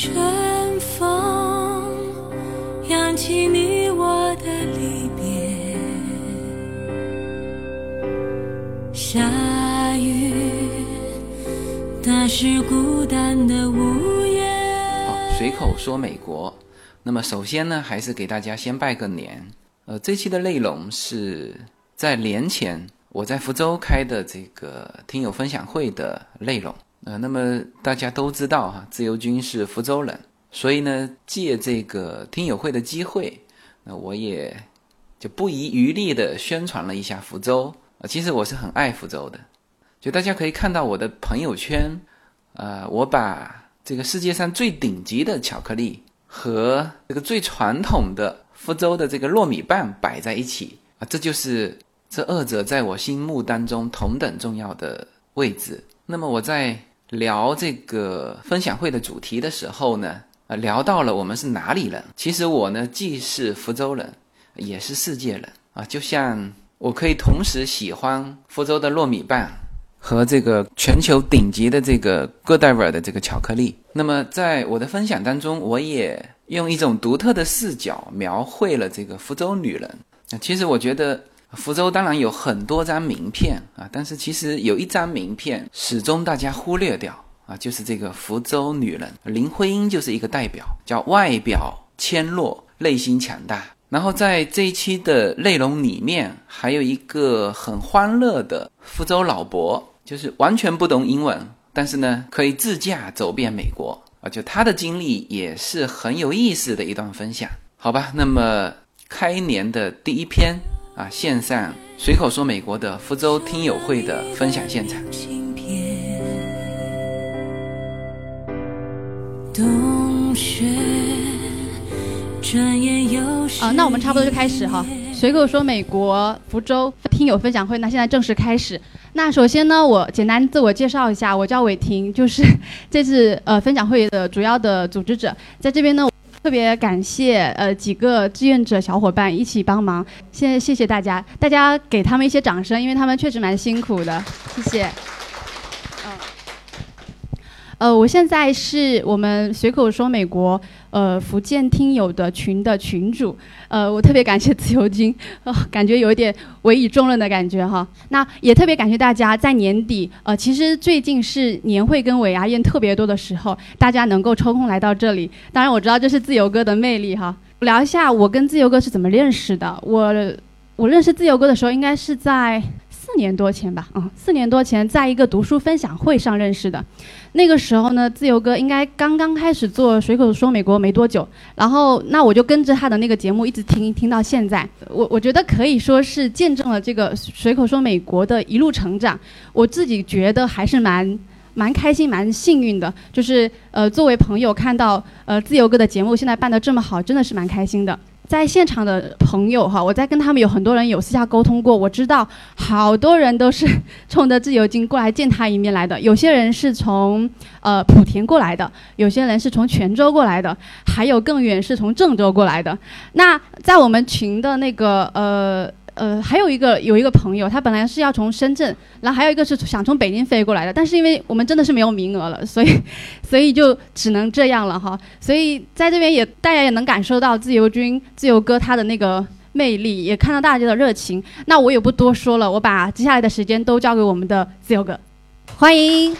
春风扬起你我的离别，下雨打湿孤单的屋檐。好，随口说美国。那么首先呢，还是给大家先拜个年。呃，这期的内容是在年前我在福州开的这个听友分享会的内容。呃，那么大家都知道哈，自由军是福州人，所以呢，借这个听友会的机会，那我也就不遗余力的宣传了一下福州。啊，其实我是很爱福州的，就大家可以看到我的朋友圈，呃，我把这个世界上最顶级的巧克力和这个最传统的福州的这个糯米棒摆在一起啊，这就是这二者在我心目当中同等重要的位置。那么我在聊这个分享会的主题的时候呢，呃，聊到了我们是哪里人。其实我呢，既是福州人，也是世界人啊。就像我可以同时喜欢福州的糯米棒和这个全球顶级的这个 Godiva 的这个巧克力。那么在我的分享当中，我也用一种独特的视角描绘了这个福州女人。那其实我觉得。福州当然有很多张名片啊，但是其实有一张名片始终大家忽略掉啊，就是这个福州女人林徽因就是一个代表，叫外表纤弱，内心强大。然后在这一期的内容里面，还有一个很欢乐的福州老伯，就是完全不懂英文，但是呢可以自驾走遍美国啊，就他的经历也是很有意思的一段分享，好吧？那么开年的第一篇。啊，线上随口说美国的福州听友会的分享现场。啊，那我们差不多就开始哈。随口说美国福州听友分享会，那现在正式开始。那首先呢，我简单自我介绍一下，我叫伟婷，就是 这次呃分享会的主要的组织者，在这边呢。特别感谢呃几个志愿者小伙伴一起帮忙，现在谢谢大家，大家给他们一些掌声，因为他们确实蛮辛苦的，谢谢。呃，我现在是我们随口说美国呃福建听友的群的群主，呃，我特别感谢自由军，感觉有一点委以重任的感觉哈。那也特别感谢大家在年底，呃，其实最近是年会跟尾牙宴特别多的时候，大家能够抽空来到这里。当然我知道这是自由哥的魅力哈。聊一下我跟自由哥是怎么认识的。我我认识自由哥的时候应该是在四年多前吧，嗯，四年多前在一个读书分享会上认识的。那个时候呢，自由哥应该刚刚开始做随口说美国没多久，然后那我就跟着他的那个节目一直听听到现在，我我觉得可以说是见证了这个随口说美国的一路成长，我自己觉得还是蛮蛮开心、蛮幸运的，就是呃作为朋友看到呃自由哥的节目现在办得这么好，真的是蛮开心的。在现场的朋友哈，我在跟他们有很多人有私下沟通过，我知道好多人都是冲着自由金过来见他一面来的。有些人是从呃莆田过来的，有些人是从泉州过来的，还有更远是从郑州过来的。那在我们群的那个呃。呃，还有一个有一个朋友，他本来是要从深圳，然后还有一个是想从北京飞过来的，但是因为我们真的是没有名额了，所以，所以就只能这样了哈。所以在这边也大家也能感受到自由军、自由哥他的那个魅力，也看到大家的热情。那我也不多说了，我把接下来的时间都交给我们的自由哥，欢迎。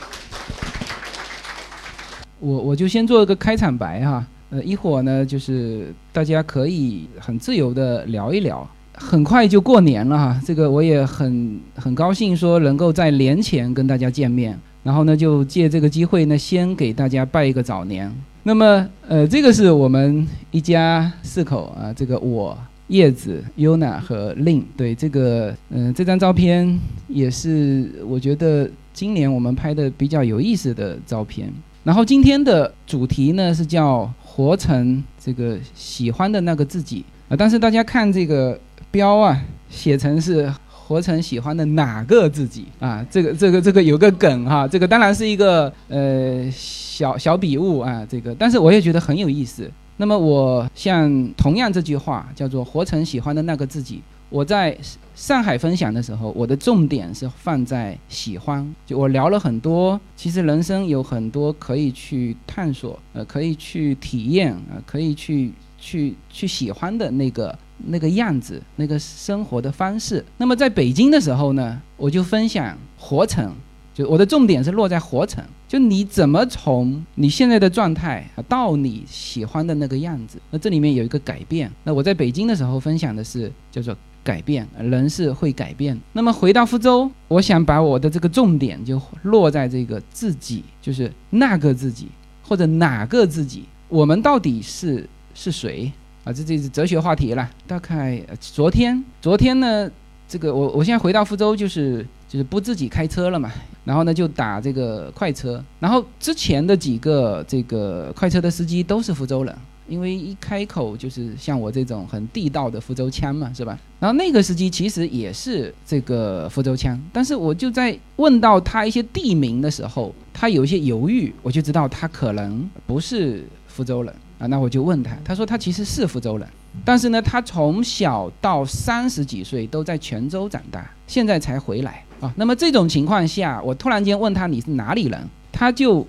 我我就先做一个开场白哈，呃，一会儿呢就是大家可以很自由的聊一聊。很快就过年了哈，这个我也很很高兴说能够在年前跟大家见面，然后呢就借这个机会呢先给大家拜一个早年。那么呃这个是我们一家四口啊，这个我叶子、Yuna 和 Lin，对这个嗯这张照片也是我觉得今年我们拍的比较有意思的照片。然后今天的主题呢是叫活成这个喜欢的那个自己啊，但是大家看这个。标啊，写成是活成喜欢的哪个自己啊？这个这个这个有个梗哈，这个当然是一个呃小小笔误啊，这个，但是我也觉得很有意思。那么我像同样这句话叫做活成喜欢的那个自己，我在上海分享的时候，我的重点是放在喜欢。就我聊了很多，其实人生有很多可以去探索，呃，可以去体验，呃，可以去去去喜欢的那个那个样子，那个生活的方式。那么在北京的时候呢，我就分享活成，就我的重点是落在活成，就你怎么从你现在的状态到你喜欢的那个样子，那这里面有一个改变。那我在北京的时候分享的是叫做。改变人是会改变。那么回到福州，我想把我的这个重点就落在这个自己，就是那个自己或者哪个自己，我们到底是是谁啊？这这是哲学话题了。大概昨天，昨天呢，这个我我现在回到福州，就是就是不自己开车了嘛，然后呢就打这个快车，然后之前的几个这个快车的司机都是福州人。因为一开口就是像我这种很地道的福州腔嘛，是吧？然后那个司机其实也是这个福州腔，但是我就在问到他一些地名的时候，他有一些犹豫，我就知道他可能不是福州人啊。那我就问他，他说他其实是福州人，但是呢，他从小到三十几岁都在泉州长大，现在才回来啊。那么这种情况下，我突然间问他你是哪里人，他就。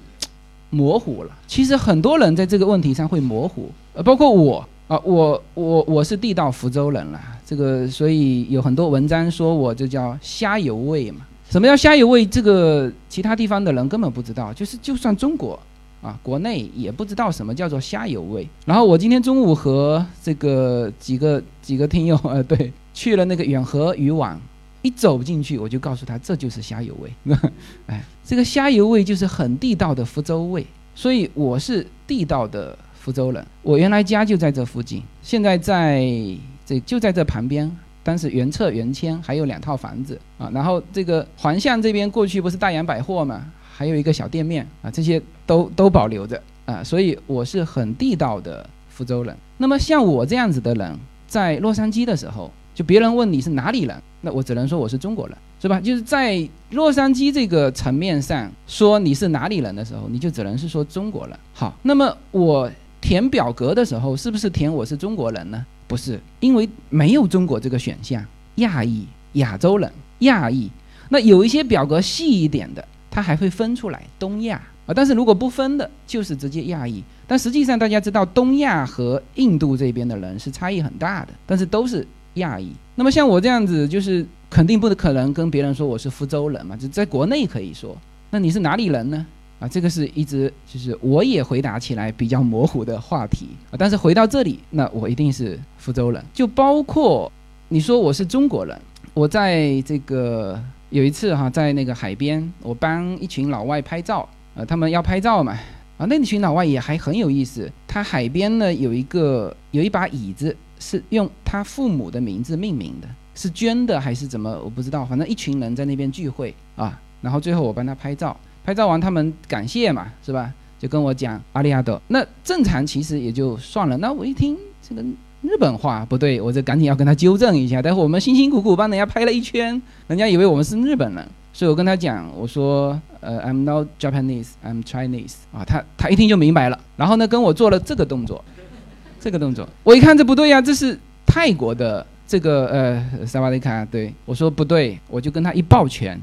模糊了，其实很多人在这个问题上会模糊，呃，包括我啊，我我我是地道福州人了，这个所以有很多文章说我这叫虾油味嘛。什么叫虾油味？这个其他地方的人根本不知道，就是就算中国啊，国内也不知道什么叫做虾油味。然后我今天中午和这个几个几个听友 呃，对，去了那个远和渔网，一走进去我就告诉他这就是虾油味，哎。这个虾油味就是很地道的福州味，所以我是地道的福州人。我原来家就在这附近，现在在这就在这旁边。当时原侧原迁还有两套房子啊，然后这个环巷这边过去不是大洋百货嘛，还有一个小店面啊，这些都都保留着啊，所以我是很地道的福州人。那么像我这样子的人，在洛杉矶的时候，就别人问你是哪里人，那我只能说我是中国人。是吧？就是在洛杉矶这个层面上说你是哪里人的时候，你就只能是说中国人。好，那么我填表格的时候，是不是填我是中国人呢？不是，因为没有中国这个选项。亚裔、亚洲人、亚裔。那有一些表格细一点的，它还会分出来东亚啊。但是如果不分的，就是直接亚裔。但实际上大家知道，东亚和印度这边的人是差异很大的，但是都是亚裔。那么像我这样子，就是。肯定不可能跟别人说我是福州人嘛，就在国内可以说。那你是哪里人呢？啊，这个是一直就是我也回答起来比较模糊的话题啊。但是回到这里，那我一定是福州人。就包括你说我是中国人，我在这个有一次哈，在那个海边，我帮一群老外拍照，呃，他们要拍照嘛，啊，那群老外也还很有意思。他海边呢有一个有一把椅子是用他父母的名字命名的。是捐的还是怎么？我不知道，反正一群人在那边聚会啊，然后最后我帮他拍照，拍照完他们感谢嘛，是吧？就跟我讲阿里亚多。那正常其实也就算了。那我一听这个日本话不对，我这赶紧要跟他纠正一下。待会我们辛辛苦苦帮人家拍了一圈，人家以为我们是日本人，所以我跟他讲，我说呃，I'm not Japanese，I'm Chinese 啊。他他一听就明白了，然后呢跟我做了这个动作，这个动作，我一看这不对呀，这是泰国的。这个呃，萨瓦迪卡，对我说不对，我就跟他一抱拳。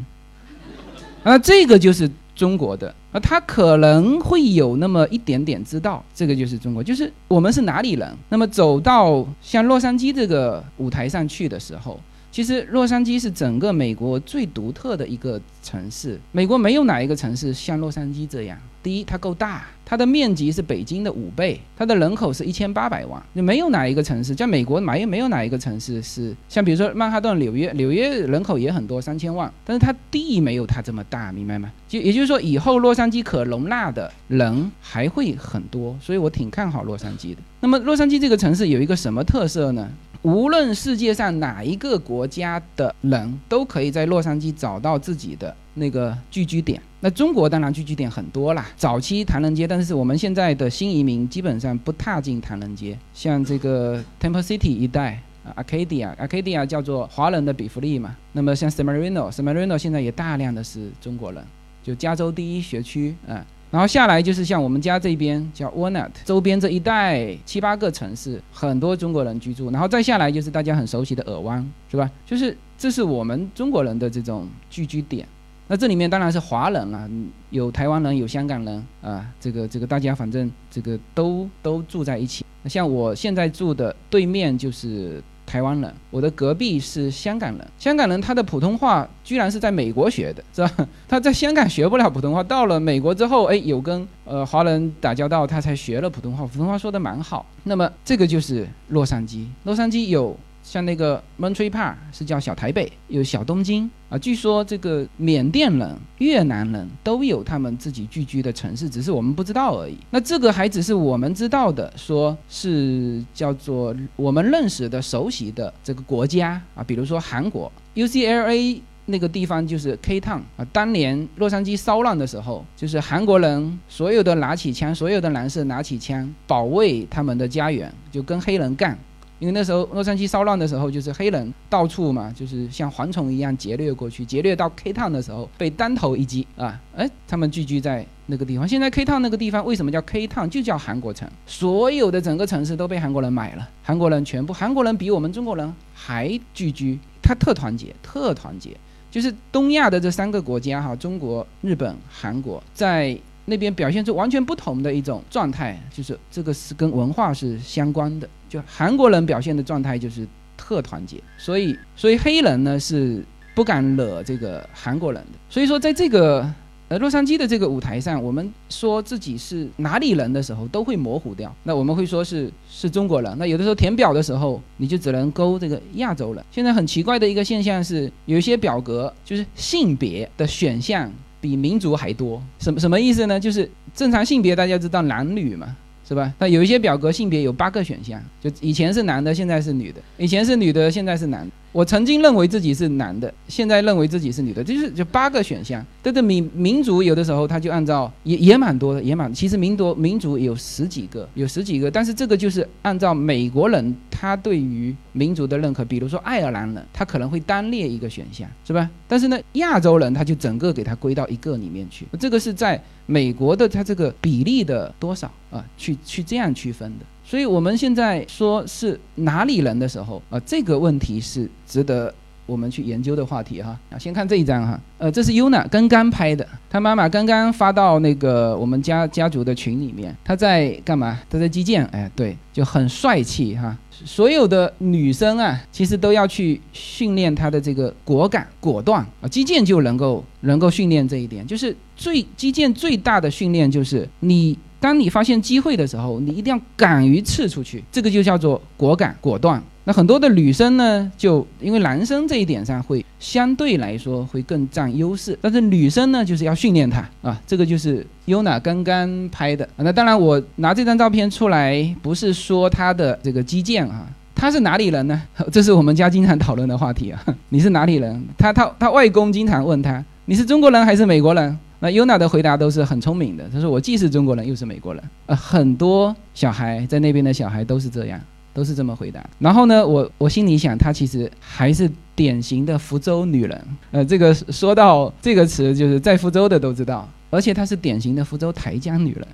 啊，这个就是中国的啊，他可能会有那么一点点知道，这个就是中国，就是我们是哪里人。那么走到像洛杉矶这个舞台上去的时候。其实洛杉矶是整个美国最独特的一个城市，美国没有哪一个城市像洛杉矶这样。第一，它够大，它的面积是北京的五倍，它的人口是一千八百万，就没有哪一个城市在美国没没有哪一个城市是像比如说曼哈顿、纽约，纽约人口也很多，三千万，但是它地没有它这么大，明白吗？就也就是说，以后洛杉矶可容纳的人还会很多，所以我挺看好洛杉矶的。那么洛杉矶这个城市有一个什么特色呢？无论世界上哪一个国家的人都可以在洛杉矶找到自己的那个聚居点。那中国当然聚居点很多啦，早期唐人街，但是我们现在的新移民基本上不踏进唐人街。像这个 Temple City 一带，Arcadia，Arcadia 叫做华人的比弗利嘛。那么像 s a m a r i n o s a m a r i n o 现在也大量的是中国人，就加州第一学区啊。然后下来就是像我们家这边叫 Walnut，周边这一带七八个城市，很多中国人居住。然后再下来就是大家很熟悉的尔湾，是吧？就是这是我们中国人的这种聚居点。那这里面当然是华人了，有台湾人，有香港人啊，这个这个大家反正这个都都住在一起。像我现在住的对面就是台湾人，我的隔壁是香港人。香港人他的普通话居然是在美国学的，是吧？他在香港学不了普通话，到了美国之后，哎，有跟呃华人打交道，他才学了普通话，普通话说的蛮好。那么这个就是洛杉矶，洛杉矶有。像那个 montrepa 是叫小台北，有小东京啊。据说这个缅甸人、越南人都有他们自己聚居的城市，只是我们不知道而已。那这个还只是我们知道的，说是叫做我们认识的、熟悉的这个国家啊。比如说韩国 UCLA 那个地方就是 K Town 啊。当年洛杉矶骚乱的时候，就是韩国人所有的拿起枪，所有的男士拿起枪保卫他们的家园，就跟黑人干。因为那时候洛杉矶骚乱的时候，就是黑人到处嘛，就是像蝗虫一样劫掠过去，劫掠到 K Town 的时候被单头一击啊！哎，他们聚居在那个地方。现在 K Town 那个地方为什么叫 K Town？就叫韩国城，所有的整个城市都被韩国人买了，韩国人全部，韩国人比我们中国人还聚居，他特团结，特团结，就是东亚的这三个国家哈，中国、日本、韩国在。那边表现出完全不同的一种状态，就是这个是跟文化是相关的。就韩国人表现的状态就是特团结，所以所以黑人呢是不敢惹这个韩国人的。所以说，在这个呃洛杉矶的这个舞台上，我们说自己是哪里人的时候，都会模糊掉。那我们会说是是中国人。那有的时候填表的时候，你就只能勾这个亚洲人。现在很奇怪的一个现象是，有一些表格就是性别的选项。比民族还多，什么什么意思呢？就是正常性别，大家知道男女嘛，是吧？那有一些表格性别有八个选项，就以前是男的，现在是女的；以前是女的，现在是男。我曾经认为自己是男的，现在认为自己是女的，就是就八个选项。但是民民族有的时候他就按照也也蛮多的，也蛮其实民族民族有十几个，有十几个。但是这个就是按照美国人他对于民族的认可，比如说爱尔兰人，他可能会单列一个选项，是吧？但是呢，亚洲人他就整个给他归到一个里面去。这个是在美国的他这个比例的多少啊，去去这样区分的。所以我们现在说是哪里人的时候啊，这个问题是值得我们去研究的话题哈。啊，先看这一张哈，呃，这是 Yuna 刚刚拍的，他妈妈刚刚发到那个我们家家族的群里面，他在干嘛？他在击剑，哎，对，就很帅气哈。所有的女生啊，其实都要去训练她的这个果敢、果断啊，击剑就能够能够训练这一点，就是最击剑最大的训练就是你。当你发现机会的时候，你一定要敢于刺出去，这个就叫做果敢果断。那很多的女生呢，就因为男生这一点上会相对来说会更占优势，但是女生呢，就是要训练她啊，这个就是 Yuna 刚刚拍的。那当然，我拿这张照片出来，不是说她的这个击剑啊，她是哪里人呢？这是我们家经常讨论的话题啊。你是哪里人？他他他外公经常问他，你是中国人还是美国人？那 Yuna 的回答都是很聪明的，他说我既是中国人又是美国人。呃，很多小孩在那边的小孩都是这样，都是这么回答。然后呢，我我心里想，她其实还是典型的福州女人。呃，这个说到这个词，就是在福州的都知道，而且她是典型的福州台江女人。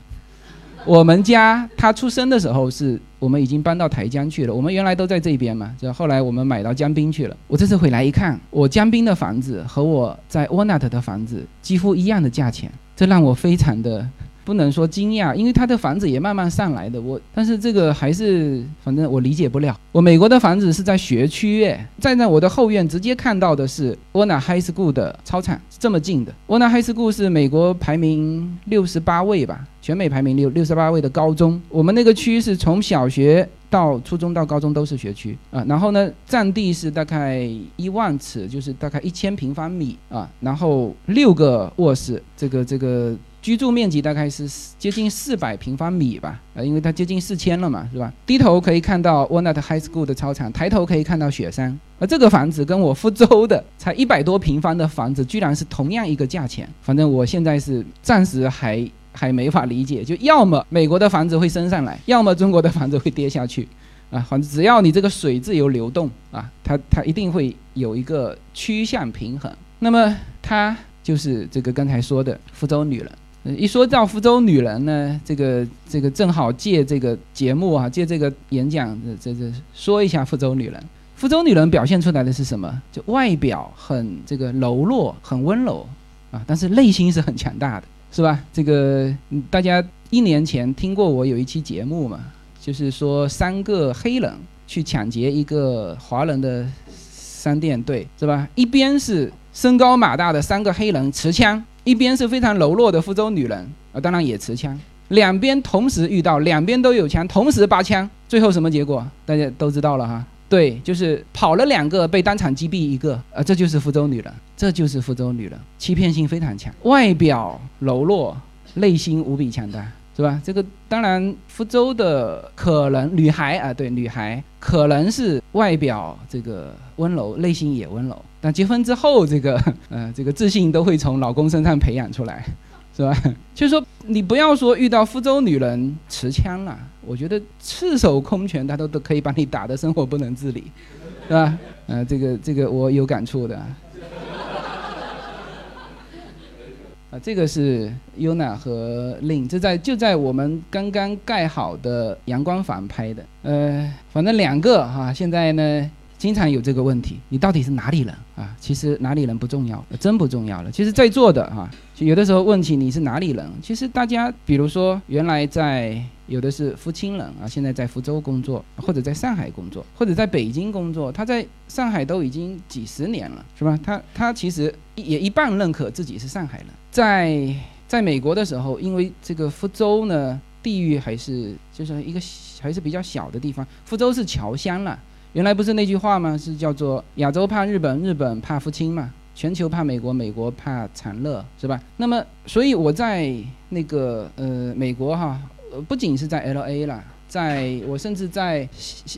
我们家他出生的时候是我们已经搬到台江去了。我们原来都在这边嘛，就后来我们买到江滨去了。我这次回来一看，我江滨的房子和我在 Walnut 的房子几乎一样的价钱，这让我非常的。不能说惊讶，因为他的房子也慢慢上来的。我，但是这个还是，反正我理解不了。我美国的房子是在学区，哎，在那我的后院直接看到的是 w a n a High School 的操场，这么近的。w a n a High School 是美国排名六十八位吧，全美排名六六十八位的高中。我们那个区是从小学到初中到高中都是学区啊。然后呢，占地是大概一万尺，就是大概一千平方米啊。然后六个卧室，这个这个。居住面积大概是接近四百平方米吧，呃，因为它接近四千了嘛，是吧？低头可以看到 Walnut High School 的操场，抬头可以看到雪山。而这个房子跟我福州的才一百多平方的房子，居然是同样一个价钱。反正我现在是暂时还还没法理解，就要么美国的房子会升上来，要么中国的房子会跌下去，啊，反正只要你这个水自由流动啊，它它一定会有一个趋向平衡。那么它就是这个刚才说的福州女人。一说到福州女人呢，这个这个正好借这个节目啊，借这个演讲，这这这说一下福州女人。福州女人表现出来的是什么？就外表很这个柔弱，很温柔啊，但是内心是很强大的，是吧？这个大家一年前听过我有一期节目嘛，就是说三个黑人去抢劫一个华人的商店，对，是吧？一边是身高马大的三个黑人持枪，一边是非常柔弱的福州女人啊，当然也持枪，两边同时遇到，两边都有枪，同时拔枪，最后什么结果？大家都知道了哈。对，就是跑了两个，被当场击毙一个，呃，这就是福州女人，这就是福州女人，欺骗性非常强，外表柔弱，内心无比强大，是吧？这个当然，福州的可能女孩啊，对，女孩可能是外表这个温柔，内心也温柔，但结婚之后，这个呃，这个自信都会从老公身上培养出来。是吧？就是说，你不要说遇到福州女人持枪了，我觉得赤手空拳，她都都可以把你打得生活不能自理，是吧？呃，这个这个我有感触的。啊，这个是 Yuna 和 Lin，这在就在我们刚刚盖好的阳光房拍的。呃，反正两个哈，现在呢。经常有这个问题，你到底是哪里人啊？其实哪里人不重要，真不重要了。其实，在座的哈，有的时候问起你是哪里人，其实大家，比如说原来在有的是福清人啊，现在在福州工作，或者在上海工作，或者在北京工作，他在上海都已经几十年了，是吧？他他其实也一半认可自己是上海人。在在美国的时候，因为这个福州呢，地域还是就是一个还是比较小的地方，福州是侨乡了。原来不是那句话吗？是叫做“亚洲怕日本，日本怕福清”嘛？全球怕美国，美国怕长乐，是吧？那么，所以我在那个呃美国哈，不仅是在 L A 啦，在我甚至在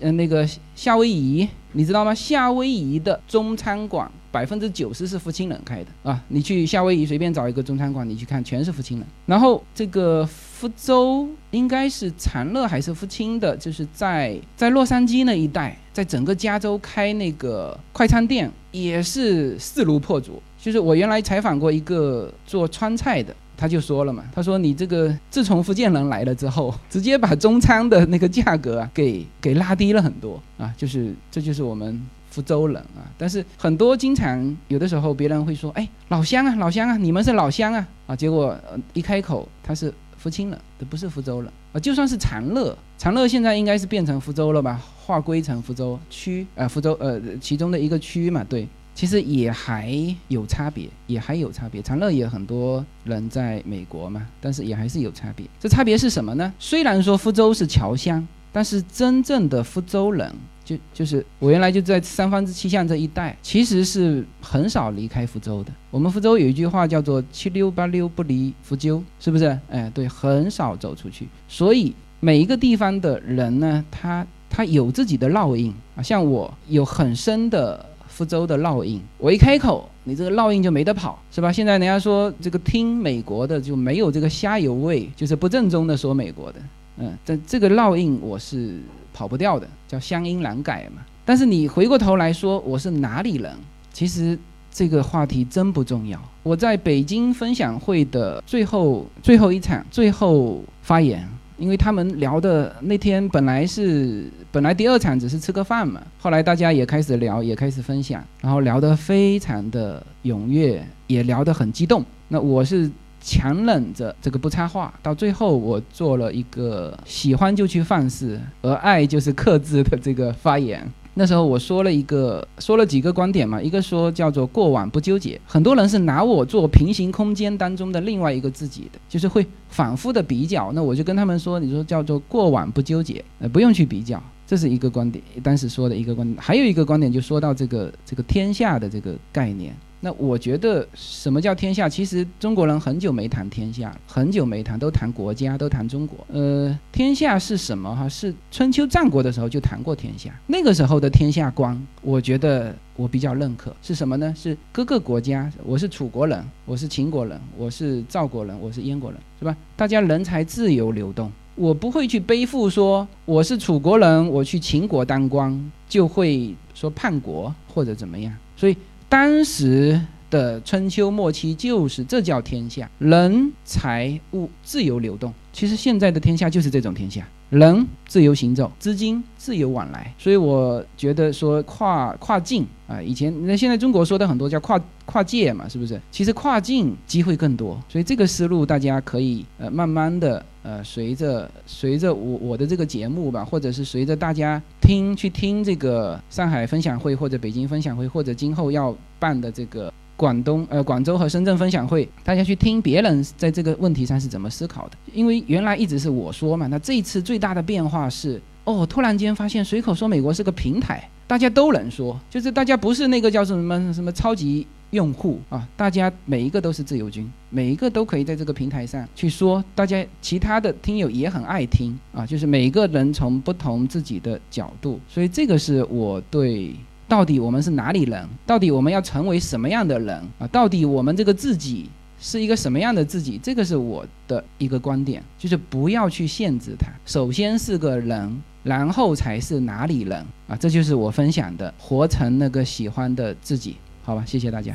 呃那个夏威夷，你知道吗？夏威夷的中餐馆百分之九十是福清人开的啊！你去夏威夷随便找一个中餐馆，你去看，全是福清人。然后这个。福州应该是长乐还是福清的？就是在在洛杉矶那一带，在整个加州开那个快餐店，也是势如破竹。就是我原来采访过一个做川菜的，他就说了嘛，他说你这个自从福建人来了之后，直接把中餐的那个价格啊给给拉低了很多啊，就是这就是我们福州人啊。但是很多经常有的时候别人会说，哎，老乡啊，老乡啊，你们是老乡啊啊，结果一开口他是。福清了，这不是福州了啊！就算是长乐，长乐现在应该是变成福州了吧？划归成福州区，呃，福州呃其中的一个区嘛。对，其实也还有差别，也还有差别。长乐也很多人在美国嘛，但是也还是有差别。这差别是什么呢？虽然说福州是侨乡，但是真正的福州人。就就是我原来就在三坊之七巷这一带，其实是很少离开福州的。我们福州有一句话叫做“七溜八溜不离福州”，是不是？哎，对，很少走出去。所以每一个地方的人呢，他他有自己的烙印啊。像我有很深的福州的烙印，我一开口，你这个烙印就没得跑，是吧？现在人家说这个听美国的就没有这个虾油味，就是不正宗的说美国的。嗯，但这个烙印我是。跑不掉的，叫乡音难改嘛。但是你回过头来说我是哪里人，其实这个话题真不重要。我在北京分享会的最后最后一场最后发言，因为他们聊的那天本来是本来第二场只是吃个饭嘛，后来大家也开始聊，也开始分享，然后聊得非常的踊跃，也聊得很激动。那我是。强忍着这个不插话，到最后我做了一个喜欢就去放肆，而爱就是克制的这个发言。那时候我说了一个，说了几个观点嘛，一个说叫做过往不纠结，很多人是拿我做平行空间当中的另外一个自己的，就是会反复的比较。那我就跟他们说，你说叫做过往不纠结，呃，不用去比较，这是一个观点，当时说的一个观点。还有一个观点就说到这个这个天下的这个概念。那我觉得什么叫天下？其实中国人很久没谈天下，很久没谈，都谈国家，都谈中国。呃，天下是什么？哈，是春秋战国的时候就谈过天下。那个时候的天下观，我觉得我比较认可。是什么呢？是各个国家，我是楚国人，我是秦国人，我是赵国人，我是燕国人，是吧？大家人才自由流动，我不会去背负说我是楚国人，我去秦国当官就会说叛国或者怎么样。所以。当时的春秋末期就是这叫天下，人财物自由流动。其实现在的天下就是这种天下，人自由行走，资金自由往来。所以我觉得说跨跨境啊，以前那现在中国说的很多叫跨跨界嘛，是不是？其实跨境机会更多，所以这个思路大家可以呃慢慢的呃随着随着我我的这个节目吧，或者是随着大家听去听这个上海分享会或者北京分享会，或者今后要办的这个。广东、呃广州和深圳分享会，大家去听别人在这个问题上是怎么思考的。因为原来一直是我说嘛，那这一次最大的变化是，哦，突然间发现随口说美国是个平台，大家都能说，就是大家不是那个叫什么什么超级用户啊，大家每一个都是自由军，每一个都可以在这个平台上去说，大家其他的听友也很爱听啊，就是每个人从不同自己的角度，所以这个是我对。到底我们是哪里人？到底我们要成为什么样的人啊？到底我们这个自己是一个什么样的自己？这个是我的一个观点，就是不要去限制它。首先是个人，然后才是哪里人啊？这就是我分享的，活成那个喜欢的自己。好吧，谢谢大家。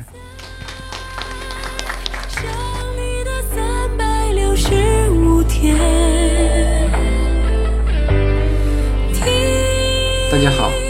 大家好。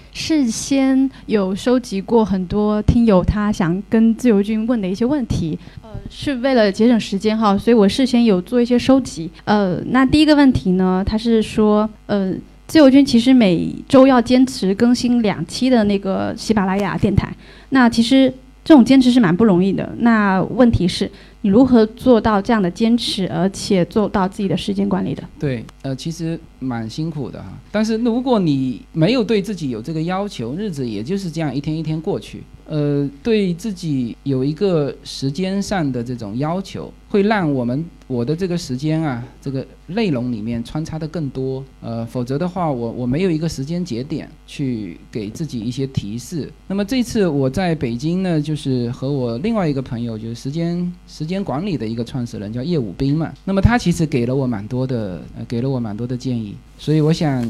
事先有收集过很多听友他想跟自由军问的一些问题，呃，是为了节省时间哈，所以我事先有做一些收集。呃，那第一个问题呢，他是说，呃，自由军其实每周要坚持更新两期的那个喜马拉雅电台，那其实这种坚持是蛮不容易的。那问题是？你如何做到这样的坚持，而且做到自己的时间管理的？对，呃，其实蛮辛苦的哈。但是如果你没有对自己有这个要求，日子也就是这样一天一天过去。呃，对自己有一个时间上的这种要求，会让我们我的这个时间啊，这个内容里面穿插的更多。呃，否则的话，我我没有一个时间节点去给自己一些提示。那么这次我在北京呢，就是和我另外一个朋友，就是时间时间管理的一个创始人叫叶武斌嘛。那么他其实给了我蛮多的，呃，给了我蛮多的建议。所以我想，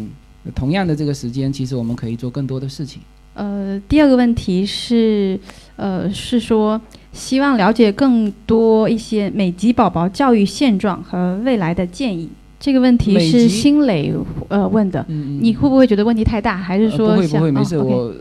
同样的这个时间，其实我们可以做更多的事情。呃，第二个问题是，呃，是说希望了解更多一些美籍宝宝教育现状和未来的建议。这个问题是新磊呃问的，你会不会觉得问题太大，还是说？不会不会，没事，我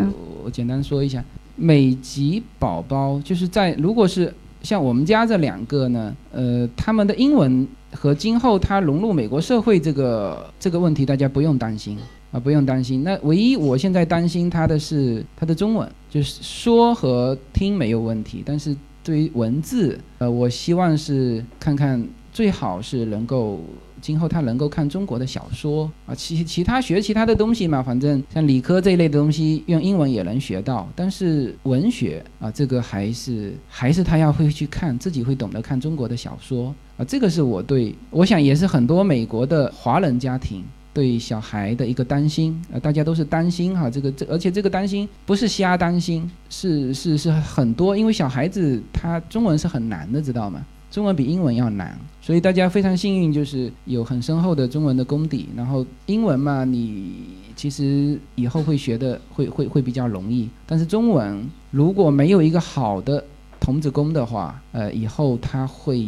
我简单说一下，美籍宝宝就是在如果是像我们家这两个呢，呃，他们的英文和今后他融入美国社会这个这个问题，大家不用担心。啊，不用担心。那唯一我现在担心他的是他的中文，就是说和听没有问题，但是对于文字，呃，我希望是看看最好是能够今后他能够看中国的小说啊，其其他学其他的东西嘛，反正像理科这一类的东西用英文也能学到，但是文学啊，这个还是还是他要会去看，自己会懂得看中国的小说啊，这个是我对，我想也是很多美国的华人家庭。对小孩的一个担心，呃，大家都是担心哈，这个这而且这个担心不是瞎担心，是是是很多，因为小孩子他中文是很难的，知道吗？中文比英文要难，所以大家非常幸运，就是有很深厚的中文的功底。然后英文嘛，你其实以后会学的会会会比较容易，但是中文如果没有一个好的童子功的话，呃，以后他会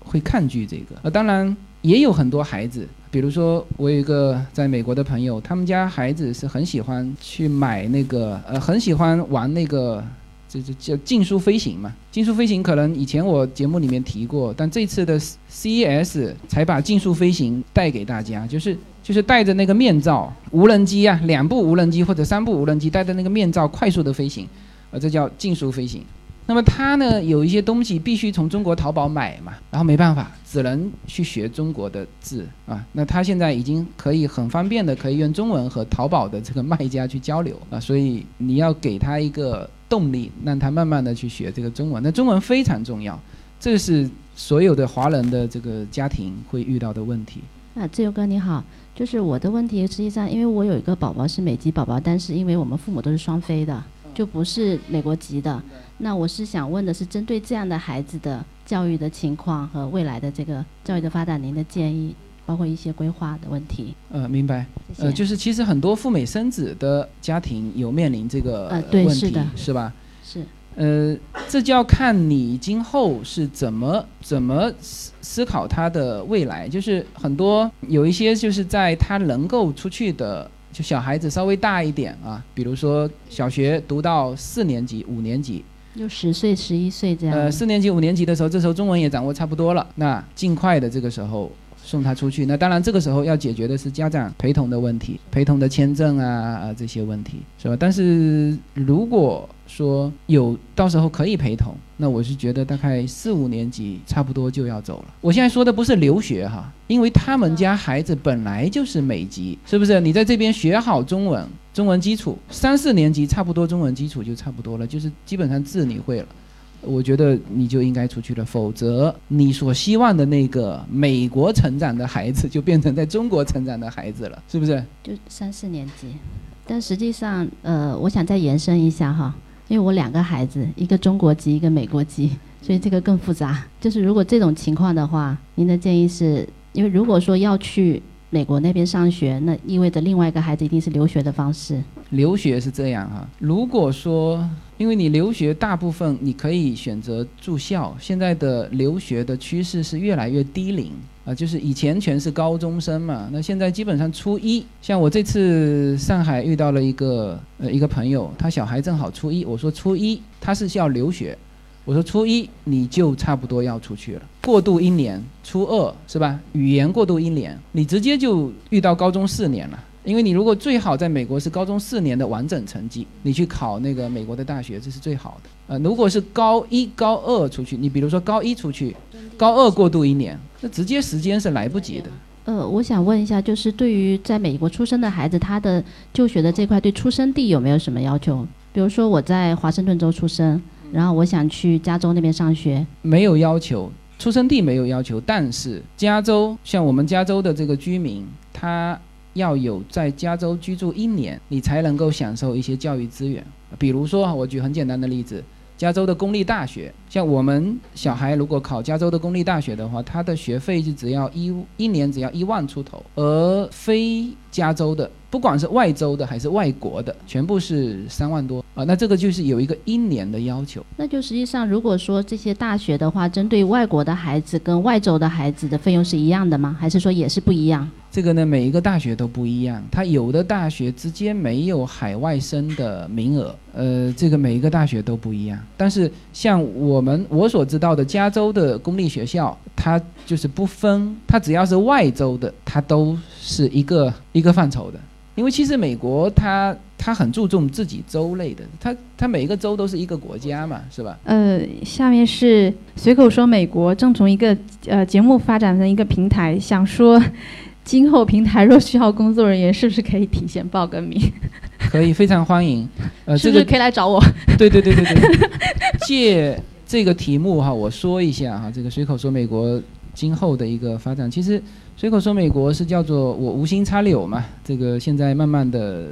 会抗拒这个。呃，当然也有很多孩子。比如说，我有一个在美国的朋友，他们家孩子是很喜欢去买那个，呃，很喜欢玩那个这这叫竞速飞行嘛？竞速飞行可能以前我节目里面提过，但这次的 CES 才把竞速飞行带给大家，就是就是戴着那个面罩，无人机啊，两部无人机或者三部无人机戴着那个面罩快速的飞行，呃，这叫竞速飞行。那么他呢，有一些东西必须从中国淘宝买嘛，然后没办法，只能去学中国的字啊。那他现在已经可以很方便的可以用中文和淘宝的这个卖家去交流啊，所以你要给他一个动力，让他慢慢的去学这个中文。那中文非常重要，这是所有的华人的这个家庭会遇到的问题。啊，自由哥你好，就是我的问题，实际上因为我有一个宝宝是美籍宝宝，但是因为我们父母都是双非的，就不是美国籍的。那我是想问的是，针对这样的孩子的教育的情况和未来的这个教育的发展，您的建议，包括一些规划的问题。呃，明白。谢谢。呃，就是其实很多赴美生子的家庭有面临这个呃对问题，是的是吧？是。呃，这就要看你今后是怎么怎么思思考他的未来。就是很多有一些就是在他能够出去的，就小孩子稍微大一点啊，比如说小学读到四年级、五年级，就十岁、十一岁这样。呃，四年级、五年级的时候，这时候中文也掌握差不多了，那尽快的这个时候送他出去。那当然，这个时候要解决的是家长陪同的问题，陪同的签证啊啊这些问题，是吧？但是如果说有到时候可以陪同，那我是觉得大概四五年级差不多就要走了。我现在说的不是留学哈，因为他们家孩子本来就是美籍，是不是？你在这边学好中文，中文基础，三四年级差不多中文基础就差不多了，就是基本上字你会了。我觉得你就应该出去了，否则你所希望的那个美国成长的孩子，就变成在中国成长的孩子了，是不是？就三四年级。但实际上，呃，我想再延伸一下哈，因为我两个孩子，一个中国籍，一个美国籍，所以这个更复杂。就是如果这种情况的话，您的建议是，因为如果说要去美国那边上学，那意味着另外一个孩子一定是留学的方式。留学是这样哈，如果说因为你留学大部分你可以选择住校，现在的留学的趋势是越来越低龄啊，就是以前全是高中生嘛，那现在基本上初一，像我这次上海遇到了一个呃一个朋友，他小孩正好初一，我说初一他是要留学，我说初一你就差不多要出去了，过渡一年，初二是吧？语言过渡一年，你直接就遇到高中四年了。因为你如果最好在美国是高中四年的完整成绩，你去考那个美国的大学，这是最好的。呃，如果是高一、高二出去，你比如说高一出去，高二过渡一年，那直接时间是来不及的。呃，我想问一下，就是对于在美国出生的孩子，他的就学的这块对出生地有没有什么要求？比如说我在华盛顿州出生，然后我想去加州那边上学，没有要求，出生地没有要求，但是加州像我们加州的这个居民，他要有在加州居住一年，你才能够享受一些教育资源。比如说，我举很简单的例子，加州的公立大学，像我们小孩如果考加州的公立大学的话，他的学费就只要一一年只要一万出头，而非加州的，不管是外州的还是外国的，全部是三万多啊。那这个就是有一个一年的要求。那就实际上，如果说这些大学的话，针对外国的孩子跟外州的孩子的费用是一样的吗？还是说也是不一样？这个呢，每一个大学都不一样，它有的大学直接没有海外生的名额，呃，这个每一个大学都不一样。但是像我们我所知道的加州的公立学校，它就是不分，它只要是外州的，它都是一个一个范畴的。因为其实美国它它很注重自己州类的，它它每一个州都是一个国家嘛，是吧？呃，下面是随口说美国正从一个呃节目发展成一个平台，想说，今后平台若需要工作人员，是不是可以提前报个名？可以，非常欢迎。呃，是不是这个可以来找我？对对对对对，借这个题目哈，我说一下哈，这个随口说美国今后的一个发展。其实随口说美国是叫做我无心插柳嘛，这个现在慢慢的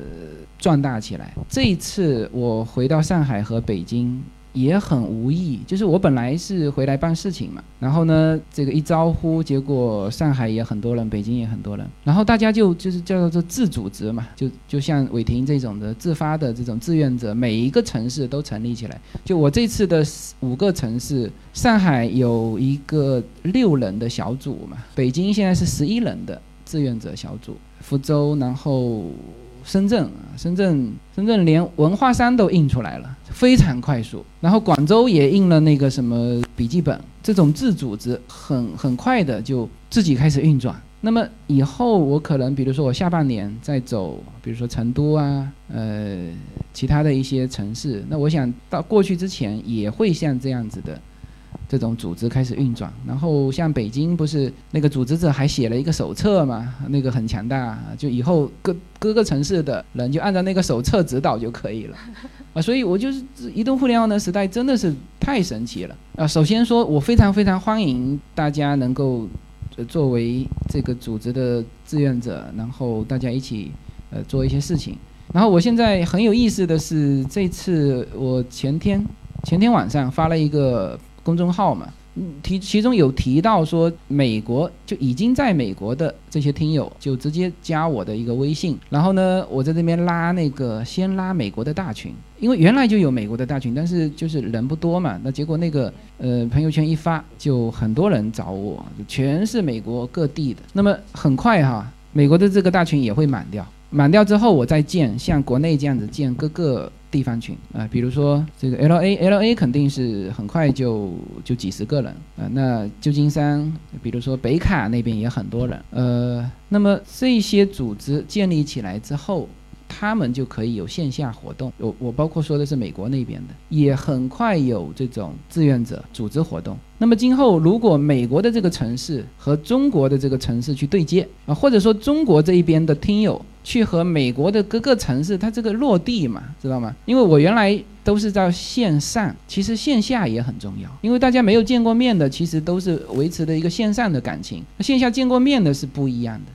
壮大起来。这一次我回到上海和北京。也很无意，就是我本来是回来办事情嘛，然后呢，这个一招呼，结果上海也很多人，北京也很多人，然后大家就就是叫做自组织嘛，就就像伟霆这种的自发的这种志愿者，每一个城市都成立起来。就我这次的五个城市，上海有一个六人的小组嘛，北京现在是十一人的志愿者小组，福州，然后深圳，深圳深圳连文化衫都印出来了，非常快速。然后广州也印了那个什么笔记本，这种自组织很很快的就自己开始运转。那么以后我可能，比如说我下半年再走，比如说成都啊，呃，其他的一些城市，那我想到过去之前也会像这样子的。这种组织开始运转，然后像北京不是那个组织者还写了一个手册嘛，那个很强大，就以后各各个城市的人就按照那个手册指导就可以了，啊，所以我就是移动互联网的时代真的是太神奇了啊！首先说我非常非常欢迎大家能够作为这个组织的志愿者，然后大家一起呃做一些事情。然后我现在很有意思的是，这次我前天前天晚上发了一个。公众号嘛，提其中有提到说，美国就已经在美国的这些听友就直接加我的一个微信，然后呢，我在这边拉那个先拉美国的大群，因为原来就有美国的大群，但是就是人不多嘛，那结果那个呃朋友圈一发，就很多人找我，全是美国各地的，那么很快哈，美国的这个大群也会满掉，满掉之后我再建像国内这样子建各个。地方群啊，比如说这个 L A L A 肯定是很快就就几十个人啊。那旧金山，比如说北卡那边也很多人。呃，那么这些组织建立起来之后，他们就可以有线下活动。我我包括说的是美国那边的，也很快有这种志愿者组织活动。那么今后如果美国的这个城市和中国的这个城市去对接啊，或者说中国这一边的听友。去和美国的各个城市，它这个落地嘛，知道吗？因为我原来都是在线上，其实线下也很重要。因为大家没有见过面的，其实都是维持的一个线上的感情。那线下见过面的是不一样的。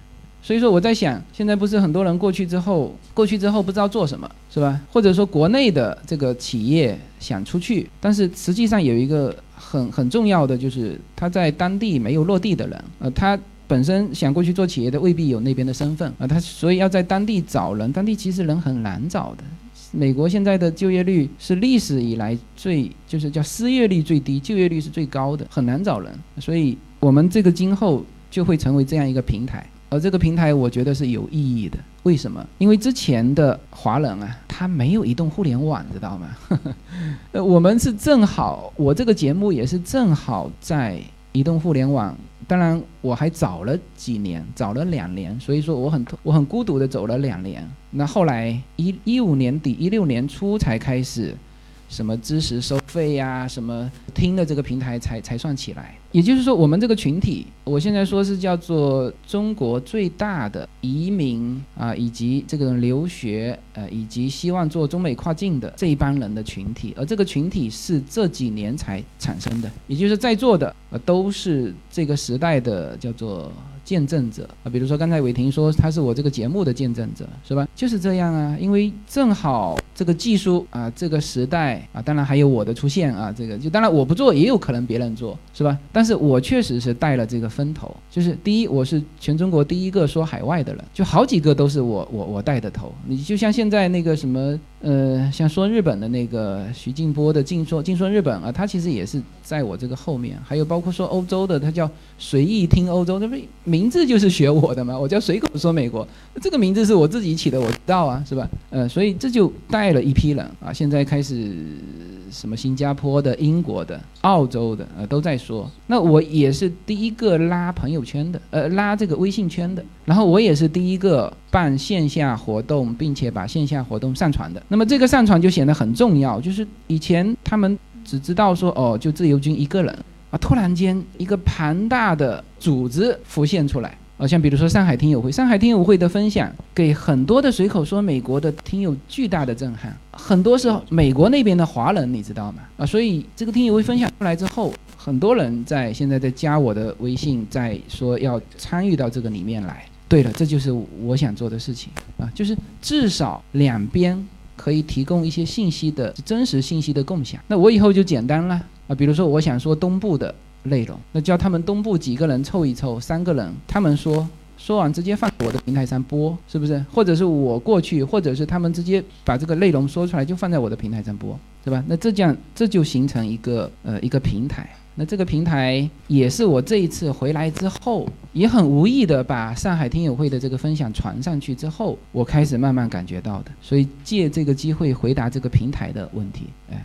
所以说我在想，现在不是很多人过去之后，过去之后不知道做什么，是吧？或者说国内的这个企业想出去，但是实际上有一个很很重要的，就是他在当地没有落地的人，呃，他。本身想过去做企业的未必有那边的身份啊，他所以要在当地找人，当地其实人很难找的。美国现在的就业率是历史以来最，就是叫失业率最低，就业率是最高的，很难找人。所以我们这个今后就会成为这样一个平台，而这个平台我觉得是有意义的。为什么？因为之前的华人啊，他没有移动互联网，知道吗？呃，我们是正好，我这个节目也是正好在移动互联网。当然，我还早了几年，早了两年，所以说我很我很孤独的走了两年。那后来一一五年底、一六年初才开始。什么知识收费呀？什么听的这个平台才才算起来？也就是说，我们这个群体，我现在说是叫做中国最大的移民啊，以及这个留学呃，以及希望做中美跨境的这一帮人的群体。而这个群体是这几年才产生的，也就是在座的呃，都是这个时代的叫做。见证者啊，比如说刚才伟霆说他是我这个节目的见证者，是吧？就是这样啊，因为正好这个技术啊，这个时代啊，当然还有我的出现啊，这个就当然我不做也有可能别人做，是吧？但是我确实是带了这个风头，就是第一，我是全中国第一个说海外的人，就好几个都是我我我带的头。你就像现在那个什么呃，像说日本的那个徐静波的静说静说日本啊，他其实也是在我这个后面，还有包括说欧洲的，他叫随意听欧洲，那不名字就是学我的嘛，我叫随口说美国，这个名字是我自己起的，我知道啊，是吧？呃，所以这就带了一批人啊，现在开始什么新加坡的、英国的、澳洲的，呃，都在说。那我也是第一个拉朋友圈的，呃，拉这个微信圈的。然后我也是第一个办线下活动，并且把线下活动上传的。那么这个上传就显得很重要，就是以前他们只知道说，哦，就自由军一个人。啊！突然间，一个庞大的组织浮现出来，啊，像比如说上海听友会，上海听友会的分享给很多的随口说美国的听友巨大的震撼，很多是美国那边的华人，你知道吗？啊，所以这个听友会分享出来之后，很多人在现在在加我的微信，在说要参与到这个里面来。对了，这就是我想做的事情啊，就是至少两边可以提供一些信息的真实信息的共享。那我以后就简单了。啊，比如说我想说东部的内容，那叫他们东部几个人凑一凑，三个人，他们说说完直接放我的平台上播，是不是？或者是我过去，或者是他们直接把这个内容说出来就放在我的平台上播，是吧？那这样这就形成一个呃一个平台。那这个平台也是我这一次回来之后，也很无意的把上海听友会的这个分享传上去之后，我开始慢慢感觉到的。所以借这个机会回答这个平台的问题，哎。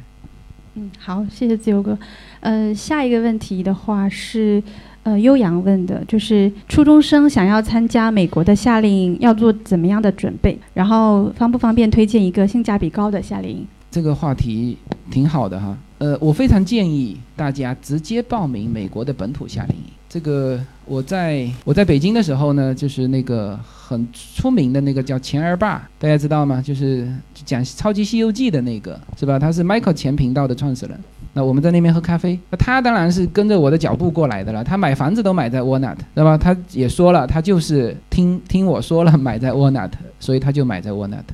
嗯，好，谢谢自由哥。呃，下一个问题的话是，呃，悠扬问的，就是初中生想要参加美国的夏令营，要做怎么样的准备？然后方不方便推荐一个性价比高的夏令营？这个话题挺好的哈。呃，我非常建议大家直接报名美国的本土夏令营。这个我在我在北京的时候呢，就是那个很出名的那个叫钱儿爸，大家知道吗？就是讲超级西游记的那个，是吧？他是 Michael 钱频道的创始人。那我们在那边喝咖啡，那他当然是跟着我的脚步过来的了。他买房子都买在 Walnut，对吧？他也说了，他就是听听我说了买在 Walnut，所以他就买在 Walnut。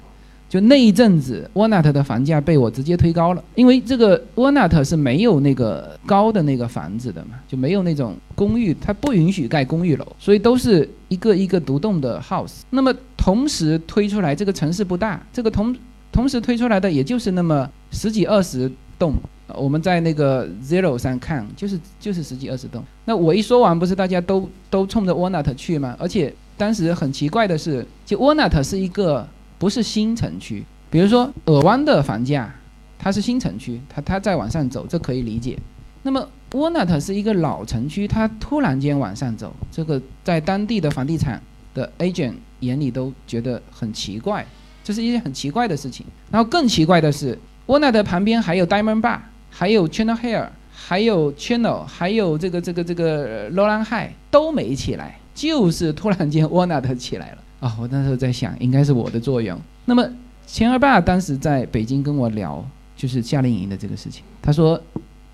就那一阵子，Walnut 的房价被我直接推高了，因为这个 Walnut 是没有那个高的那个房子的嘛，就没有那种公寓，它不允许盖公寓楼，所以都是一个一个独栋的 house。那么同时推出来，这个城市不大，这个同同时推出来的也就是那么十几二十栋。我们在那个 Zero 上看，就是就是十几二十栋。那我一说完，不是大家都都冲着 Walnut 去吗？而且当时很奇怪的是，就 Walnut 是一个。不是新城区，比如说尔湾的房价，它是新城区，它它在往上走，这可以理解。那么 Walnut 是一个老城区，它突然间往上走，这个在当地的房地产的 agent 眼里都觉得很奇怪，这是一件很奇怪的事情。然后更奇怪的是，Walnut 旁边还有 Diamond Bar，还有 Channel Hair，还有 Channel，还有这个这个这个 l o l a n High 都没起来，就是突然间 Walnut 起来了。啊，我那时候在想，应该是我的作用。那么钱二爸当时在北京跟我聊，就是夏令营的这个事情。他说，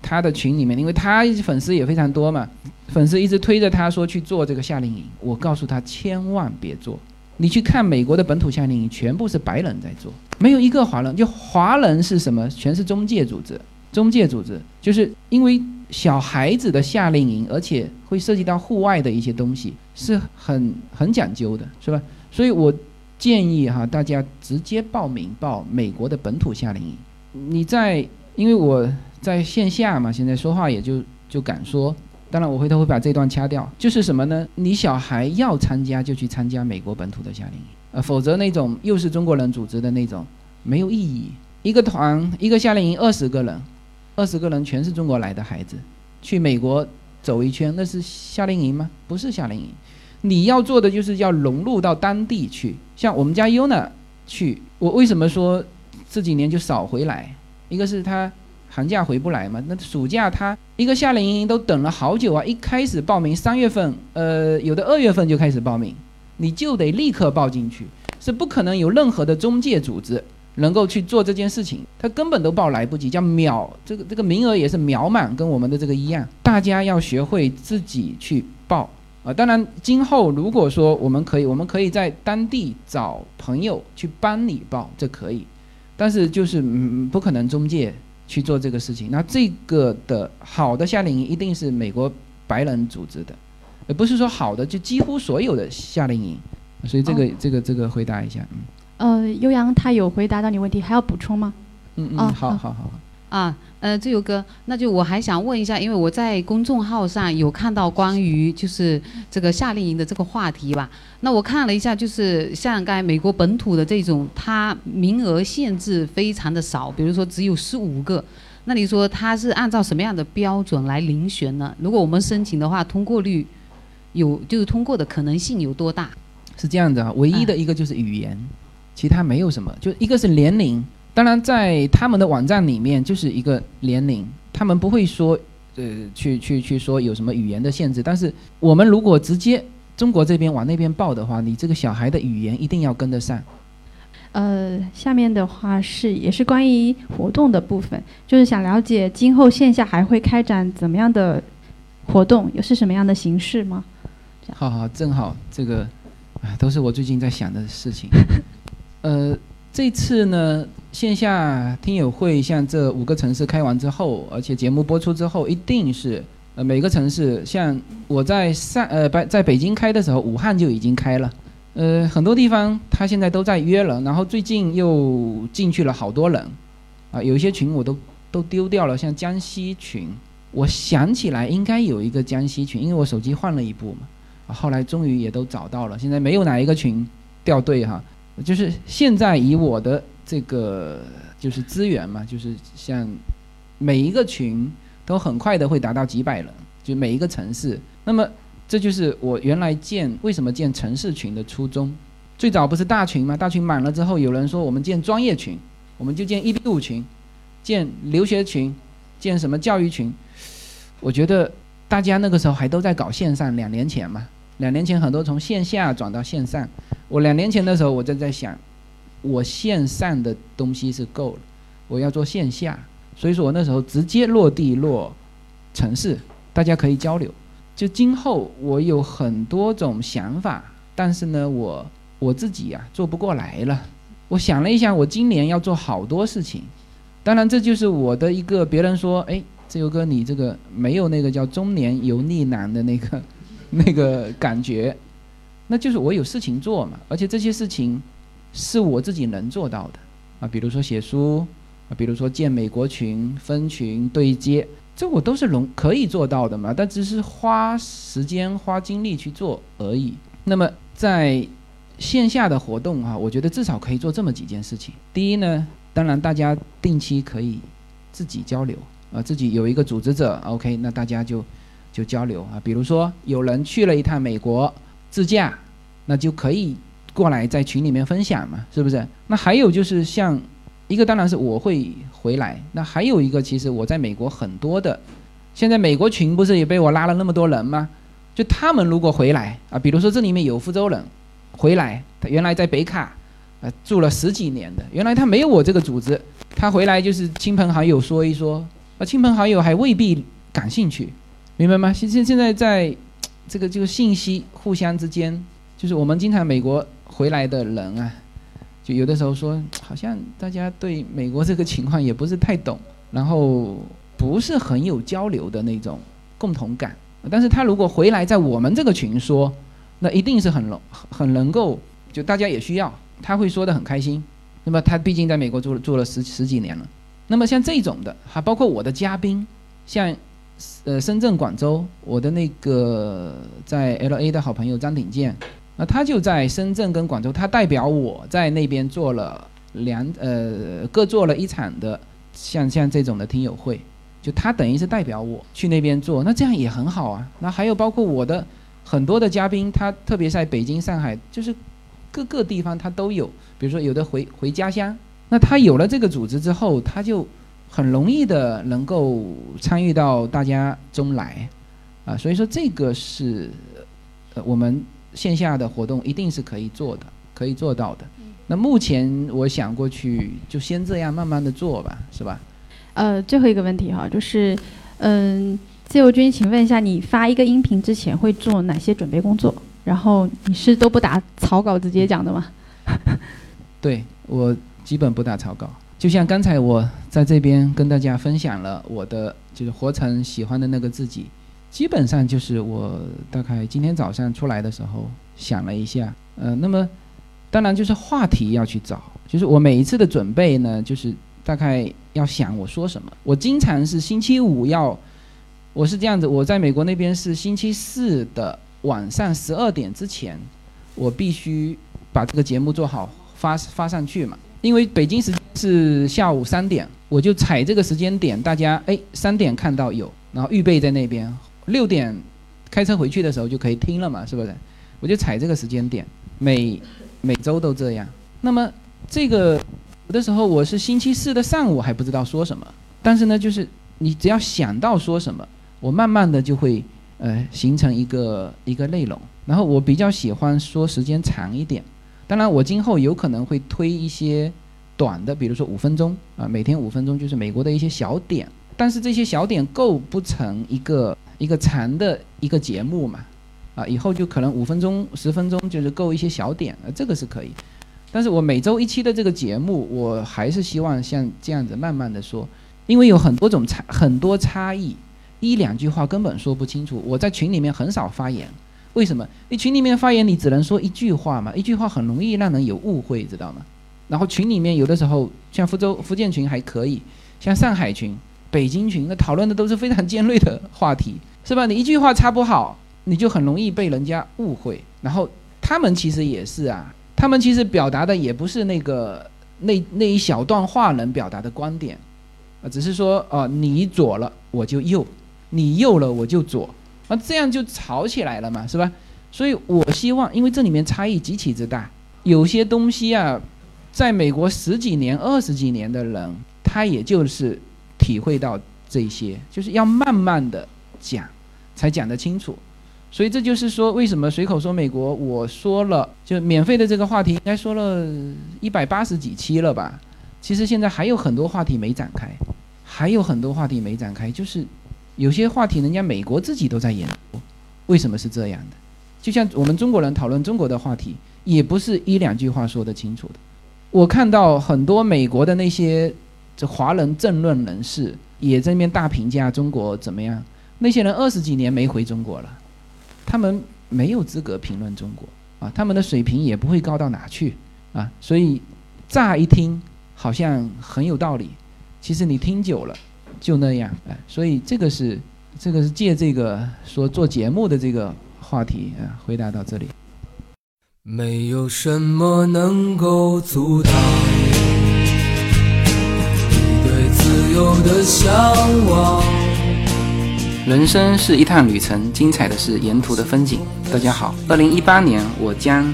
他的群里面，因为他粉丝也非常多嘛，粉丝一直推着他说去做这个夏令营。我告诉他千万别做。你去看美国的本土夏令营，全部是白人在做，没有一个华人。就华人是什么？全是中介组织。中介组织就是因为小孩子的夏令营，而且会涉及到户外的一些东西，是很很讲究的，是吧？所以我建议哈，大家直接报名报美国的本土夏令营。你在，因为我在线下嘛，现在说话也就就敢说。当然，我回头会把这段掐掉。就是什么呢？你小孩要参加就去参加美国本土的夏令营，呃，否则那种又是中国人组织的那种没有意义。一个团一个夏令营二十个人，二十个人全是中国来的孩子，去美国走一圈，那是夏令营吗？不是夏令营。你要做的就是要融入到当地去，像我们家优呢，去我为什么说这几年就少回来？一个是他寒假回不来嘛，那暑假他一个夏令营都等了好久啊！一开始报名三月份，呃，有的二月份就开始报名，你就得立刻报进去，是不可能有任何的中介组织能够去做这件事情，他根本都报来不及，叫秒这个这个名额也是秒满，跟我们的这个一样，大家要学会自己去报。啊，当然，今后如果说我们可以，我们可以在当地找朋友去帮你报，这可以，但是就是嗯，不可能中介去做这个事情。那这个的好的夏令营一定是美国白人组织的，而不是说好的就几乎所有的夏令营。所以这个这个这个回答一下，嗯。呃，悠扬他有回答到你问题，还要补充吗？嗯嗯，好好好好。啊，呃，自由哥，那就我还想问一下，因为我在公众号上有看到关于就是这个夏令营的这个话题吧。那我看了一下，就是像该美国本土的这种，它名额限制非常的少，比如说只有十五个。那你说它是按照什么样的标准来遴选呢？如果我们申请的话，通过率有就是通过的可能性有多大？是这样的啊，唯一的一个就是语言，其他没有什么，就一个是年龄。当然，在他们的网站里面就是一个年龄，他们不会说，呃，去去去说有什么语言的限制。但是我们如果直接中国这边往那边报的话，你这个小孩的语言一定要跟得上。呃，下面的话是也是关于活动的部分，就是想了解今后线下还会开展怎么样的活动，又是什么样的形式吗？好好，正好这个，啊，都是我最近在想的事情。呃。这次呢，线下听友会像这五个城市开完之后，而且节目播出之后，一定是呃每个城市，像我在上呃北在北京开的时候，武汉就已经开了，呃很多地方他现在都在约了，然后最近又进去了好多人，啊有一些群我都都丢掉了，像江西群，我想起来应该有一个江西群，因为我手机换了一部嘛，后来终于也都找到了，现在没有哪一个群掉队哈，就是现在以我的这个就是资源嘛，就是像每一个群都很快的会达到几百人，就每一个城市，那么这就是我原来建为什么建城市群的初衷。最早不是大群吗？大群满了之后，有人说我们建专业群，我们就建一比五群，建留学群，建什么教育群。我觉得大家那个时候还都在搞线上，两年前嘛，两年前很多从线下转到线上。我两年前的时候，我就在想，我线上的东西是够了，我要做线下，所以说我那时候直接落地落城市，大家可以交流。就今后我有很多种想法，但是呢，我我自己呀、做不过来了。我想了一下，我今年要做好多事情，当然这就是我的一个别人说，哎，自由哥你这个没有那个叫中年油腻男的那个那个感觉，那就是我有事情做嘛，而且这些事情是我自己能做到的啊，比如说写书啊，比如说建美国群、分群、对接，这我都是容可以做到的嘛，但只是花时间、花精力去做而已。那么在线下的活动啊，我觉得至少可以做这么几件事情。第一呢，当然大家定期可以自己交流啊，自己有一个组织者，OK，那大家就就交流啊。比如说有人去了一趟美国自驾，那就可以过来在群里面分享嘛，是不是？那还有就是像一个当然是我会回来，那还有一个其实我在美国很多的，现在美国群不是也被我拉了那么多人吗？就他们如果回来啊，比如说这里面有福州人回来，他原来在北卡，呃住了十几年的，原来他没有我这个组织，他回来就是亲朋好友说一说，啊亲朋好友还未必感兴趣，明白吗？现现现在在 这个这个信息互相之间，就是我们经常美国回来的人啊，就有的时候说，好像大家对美国这个情况也不是太懂，然后不是很有交流的那种共同感。但是他如果回来在我们这个群说，那一定是很能很能够，就大家也需要，他会说的很开心。那么他毕竟在美国住了住了十十几年了。那么像这种的，还包括我的嘉宾，像呃深圳、广州，我的那个在 L A 的好朋友张鼎健，那他就在深圳跟广州，他代表我在那边做了两呃各做了一场的像像这种的听友会。就他等于是代表我去那边做，那这样也很好啊。那还有包括我的很多的嘉宾，他特别在北京、上海，就是各个地方他都有。比如说有的回回家乡，那他有了这个组织之后，他就很容易的能够参与到大家中来啊。所以说这个是呃我们线下的活动一定是可以做的，可以做到的。那目前我想过去就先这样慢慢的做吧，是吧？呃，最后一个问题哈，就是，嗯，自由军，请问一下，你发一个音频之前会做哪些准备工作？然后你是都不打草稿直接讲的吗？对我基本不打草稿，就像刚才我在这边跟大家分享了我的就是活成喜欢的那个自己，基本上就是我大概今天早上出来的时候想了一下，呃，那么当然就是话题要去找，就是我每一次的准备呢，就是大概要想我说什么，我经常是星期五要，我是这样子，我在美国那边是星期四的晚上十二点之前，我必须把这个节目做好。发发上去嘛，因为北京时间是下午三点，我就踩这个时间点，大家哎三点看到有，然后预备在那边，六点开车回去的时候就可以听了嘛，是不是？我就踩这个时间点，每每周都这样。那么这个有的时候我是星期四的上午还不知道说什么，但是呢，就是你只要想到说什么，我慢慢的就会呃形成一个一个内容，然后我比较喜欢说时间长一点。当然，我今后有可能会推一些短的，比如说五分钟啊，每天五分钟，就是美国的一些小点。但是这些小点构不成一个一个长的一个节目嘛，啊，以后就可能五分钟、十分钟就是够一些小点，啊，这个是可以。但是我每周一期的这个节目，我还是希望像这样子慢慢的说，因为有很多种差很多差异，一两句话根本说不清楚。我在群里面很少发言。为什么？你群里面发言，你只能说一句话嘛，一句话很容易让人有误会，知道吗？然后群里面有的时候，像福州福建群还可以，像上海群，北京群，那讨论的都是非常尖锐的话题，是吧？你一句话插不好，你就很容易被人家误会。然后他们其实也是啊，他们其实表达的也不是那个那那一小段话能表达的观点，啊，只是说啊，你左了我就右，你右了我就左，啊，这样就吵起来了嘛，是吧？所以我希望，因为这里面差异极其之大，有些东西啊，在美国十几年、二十几年的人，他也就是体会到这些，就是要慢慢的讲，才讲得清楚。所以这就是说，为什么随口说美国，我说了就免费的这个话题，应该说了一百八十几期了吧？其实现在还有很多话题没展开，还有很多话题没展开，就是有些话题人家美国自己都在研究，为什么是这样的？就像我们中国人讨论中国的话题，也不是一两句话说得清楚的。我看到很多美国的那些这华人政论人士也在那边大评价中国怎么样，那些人二十几年没回中国了。他们没有资格评论中国啊，他们的水平也不会高到哪去啊，所以乍一听好像很有道理，其实你听久了就那样哎，所以这个是这个是借这个说做节目的这个话题啊，回答到这里。没有什么能够阻挡你对自由的向往。人生是一趟旅程，精彩的是沿途的风景。大家好，二零一八年我将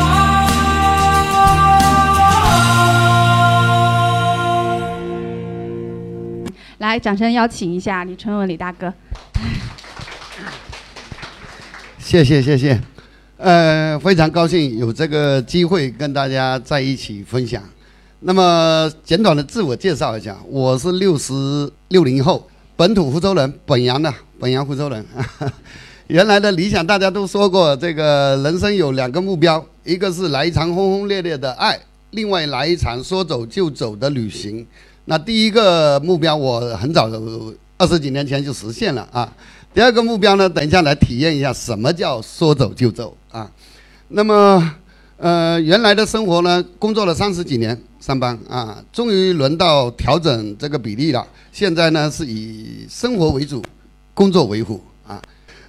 来，掌声邀请一下李春文李大哥。谢谢谢谢，呃，非常高兴有这个机会跟大家在一起分享。那么简短的自我介绍一下，我是六十六零后，本土福州人，本阳的，本阳福州人。原来的理想大家都说过，这个人生有两个目标，一个是来一场轰轰烈烈的爱，另外来一场说走就走的旅行。那第一个目标我很早二十几年前就实现了啊。第二个目标呢，等一下来体验一下什么叫说走就走啊。那么，呃，原来的生活呢，工作了三十几年上班啊，终于轮到调整这个比例了。现在呢是以生活为主，工作为辅啊。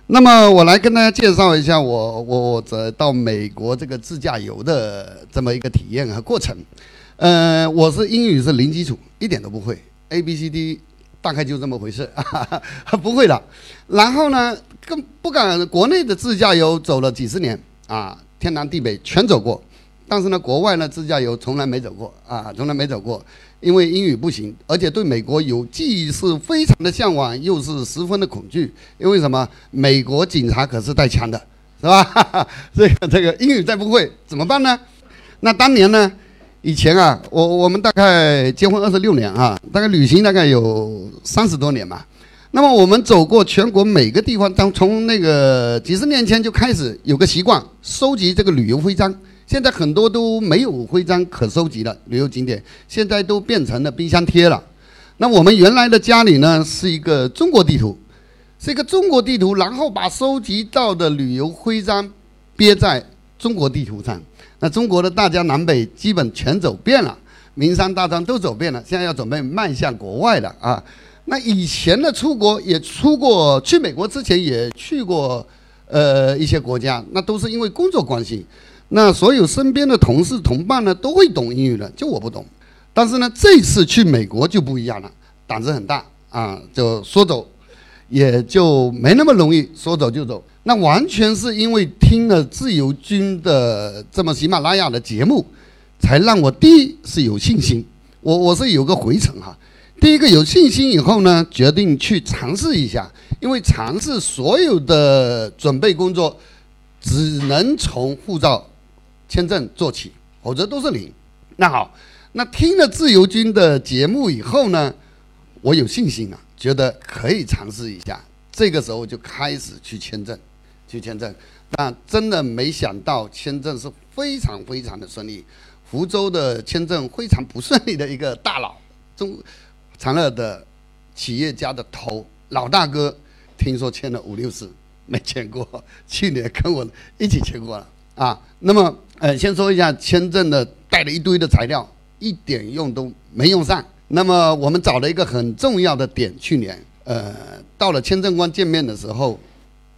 那么我来跟大家介绍一下我我这到美国这个自驾游的这么一个体验和过程。呃，我是英语是零基础，一点都不会，A B C D 大概就这么回事，不会的。然后呢，更不敢国内的自驾游走了几十年啊，天南地北全走过，但是呢，国外呢自驾游从来没走过啊，从来没走过，因为英语不行，而且对美国有既是非常的向往，又是十分的恐惧，因为什么？美国警察可是带枪的，是吧？这个这个英语再不会怎么办呢？那当年呢？以前啊，我我们大概结婚二十六年啊，大概旅行大概有三十多年嘛。那么我们走过全国每个地方，当从那个几十年前就开始有个习惯，收集这个旅游徽章。现在很多都没有徽章可收集了，旅游景点现在都变成了冰箱贴了。那我们原来的家里呢，是一个中国地图，是一个中国地图，然后把收集到的旅游徽章憋在中国地图上。那中国的大江南北基本全走遍了，名山大川都走遍了，现在要准备迈向国外了啊！那以前的出国也出过，去美国之前也去过，呃，一些国家，那都是因为工作关系。那所有身边的同事同伴呢，都会懂英语的，就我不懂。但是呢，这次去美国就不一样了，胆子很大啊，就说走，也就没那么容易说走就走。那完全是因为听了自由军的这么喜马拉雅的节目，才让我第一是有信心。我我是有个回程哈，第一个有信心以后呢，决定去尝试一下，因为尝试所有的准备工作，只能从护照、签证做起，否则都是零。那好，那听了自由军的节目以后呢，我有信心了，觉得可以尝试一下。这个时候就开始去签证，去签证。但真的没想到签证是非常非常的顺利，福州的签证非常不顺利的一个大佬，中长乐的企业家的头老大哥，听说签了五六次没签过，去年跟我一起签过了啊。那么呃，先说一下签证的带了一堆的材料，一点用都没用上。那么我们找了一个很重要的点，去年呃到了签证官见面的时候。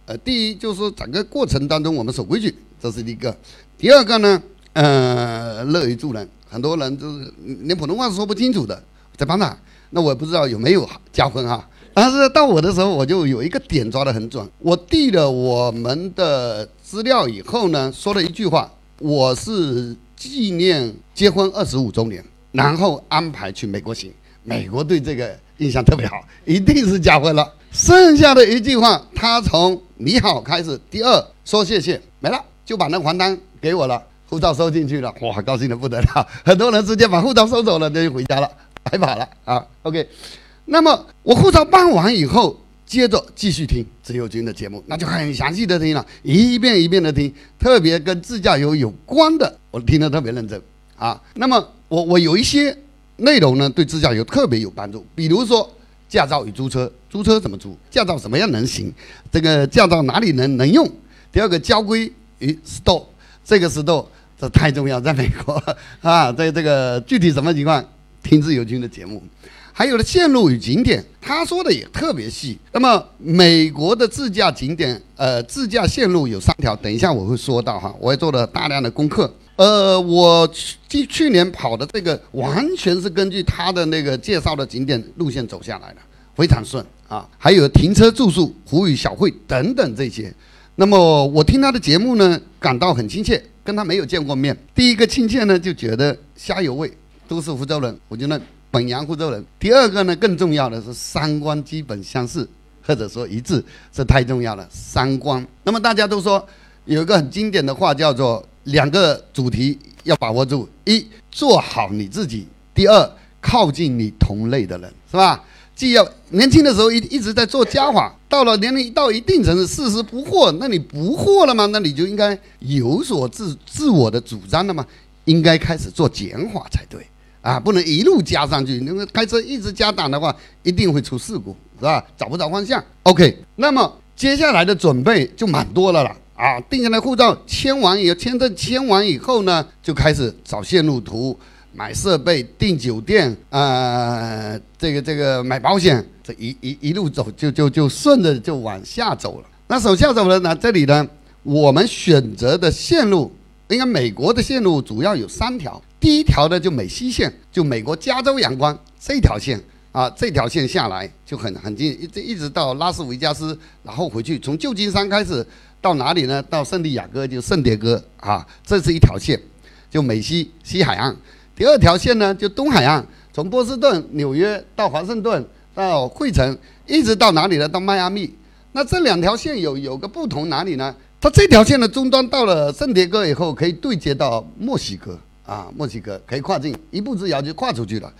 呃，第一就是说整个过程当中我们守规矩，这是一个；第二个呢，呃，乐于助人，很多人就是连普通话说不清楚的，在帮他。那我不知道有没有加分哈。但是到我的时候，我就有一个点抓得很准。我递了我们的资料以后呢，说了一句话：我是纪念结婚二十五周年，然后安排去美国行。美国对这个印象特别好，一定是加分了。剩下的一句话，他从你好开始，第二说谢谢没了，就把那还单给我了，护照收进去了，哇，高兴的不得了。很多人直接把护照收走了，那就回家了，白跑了啊。OK，那么我护照办完以后，接着继续听自由军的节目，那就很详细的听了，一遍一遍的听，特别跟自驾游有关的，我听得特别认真啊。那么我我有一些。内容呢，对自驾游特别有帮助。比如说，驾照与租车，租车怎么租？驾照什么样能行？这个驾照哪里能能用？第二个，交规与 store，这个 store 这太重要，在美国 啊，在这个具体什么情况，听自由军的节目。还有的线路与景点，他说的也特别细。那么美国的自驾景点，呃，自驾线路有三条，等一下我会说到哈，我也做了大量的功课。呃，我去去年跑的这个完全是根据他的那个介绍的景点路线走下来的，非常顺啊。还有停车住宿、湖与小会等等这些。那么我听他的节目呢，感到很亲切，跟他没有见过面。第一个亲切呢，就觉得虾有味，都是福州人，我觉得本阳福州人。第二个呢，更重要的是三观基本相似，或者说一致，这太重要了。三观。那么大家都说有一个很经典的话叫做。两个主题要把握住：一，做好你自己；第二，靠近你同类的人，是吧？既要年轻的时候一一直在做加法，到了年龄到一定程度，四十不惑，那你不惑了吗？那你就应该有所自自我的主张了吗？应该开始做减法才对啊，不能一路加上去。因为开车一直加档的话，一定会出事故，是吧？找不着方向。OK，那么接下来的准备就蛮多了了。啊，定下来护照签完以后，签证签完以后呢，就开始找线路图、买设备、订酒店，呃，这个这个买保险，这一一一路走，就就就顺着就往下走了。那手下走了呢？这里呢，我们选择的线路，应该美国的线路主要有三条。第一条呢，就美西线，就美国加州阳光这条线啊，这条线下来就很很近，一直一直到拉斯维加斯，然后回去，从旧金山开始。到哪里呢？到圣地亚哥就圣迭戈啊，这是一条线，就美西西海岸。第二条线呢，就东海岸，从波士顿、纽约到华盛顿到惠城，一直到哪里呢？到迈阿密。那这两条线有有个不同哪里呢？它这条线的终端到了圣迭戈以后，可以对接到墨西哥啊，墨西哥可以跨境，一步之遥就跨出去了。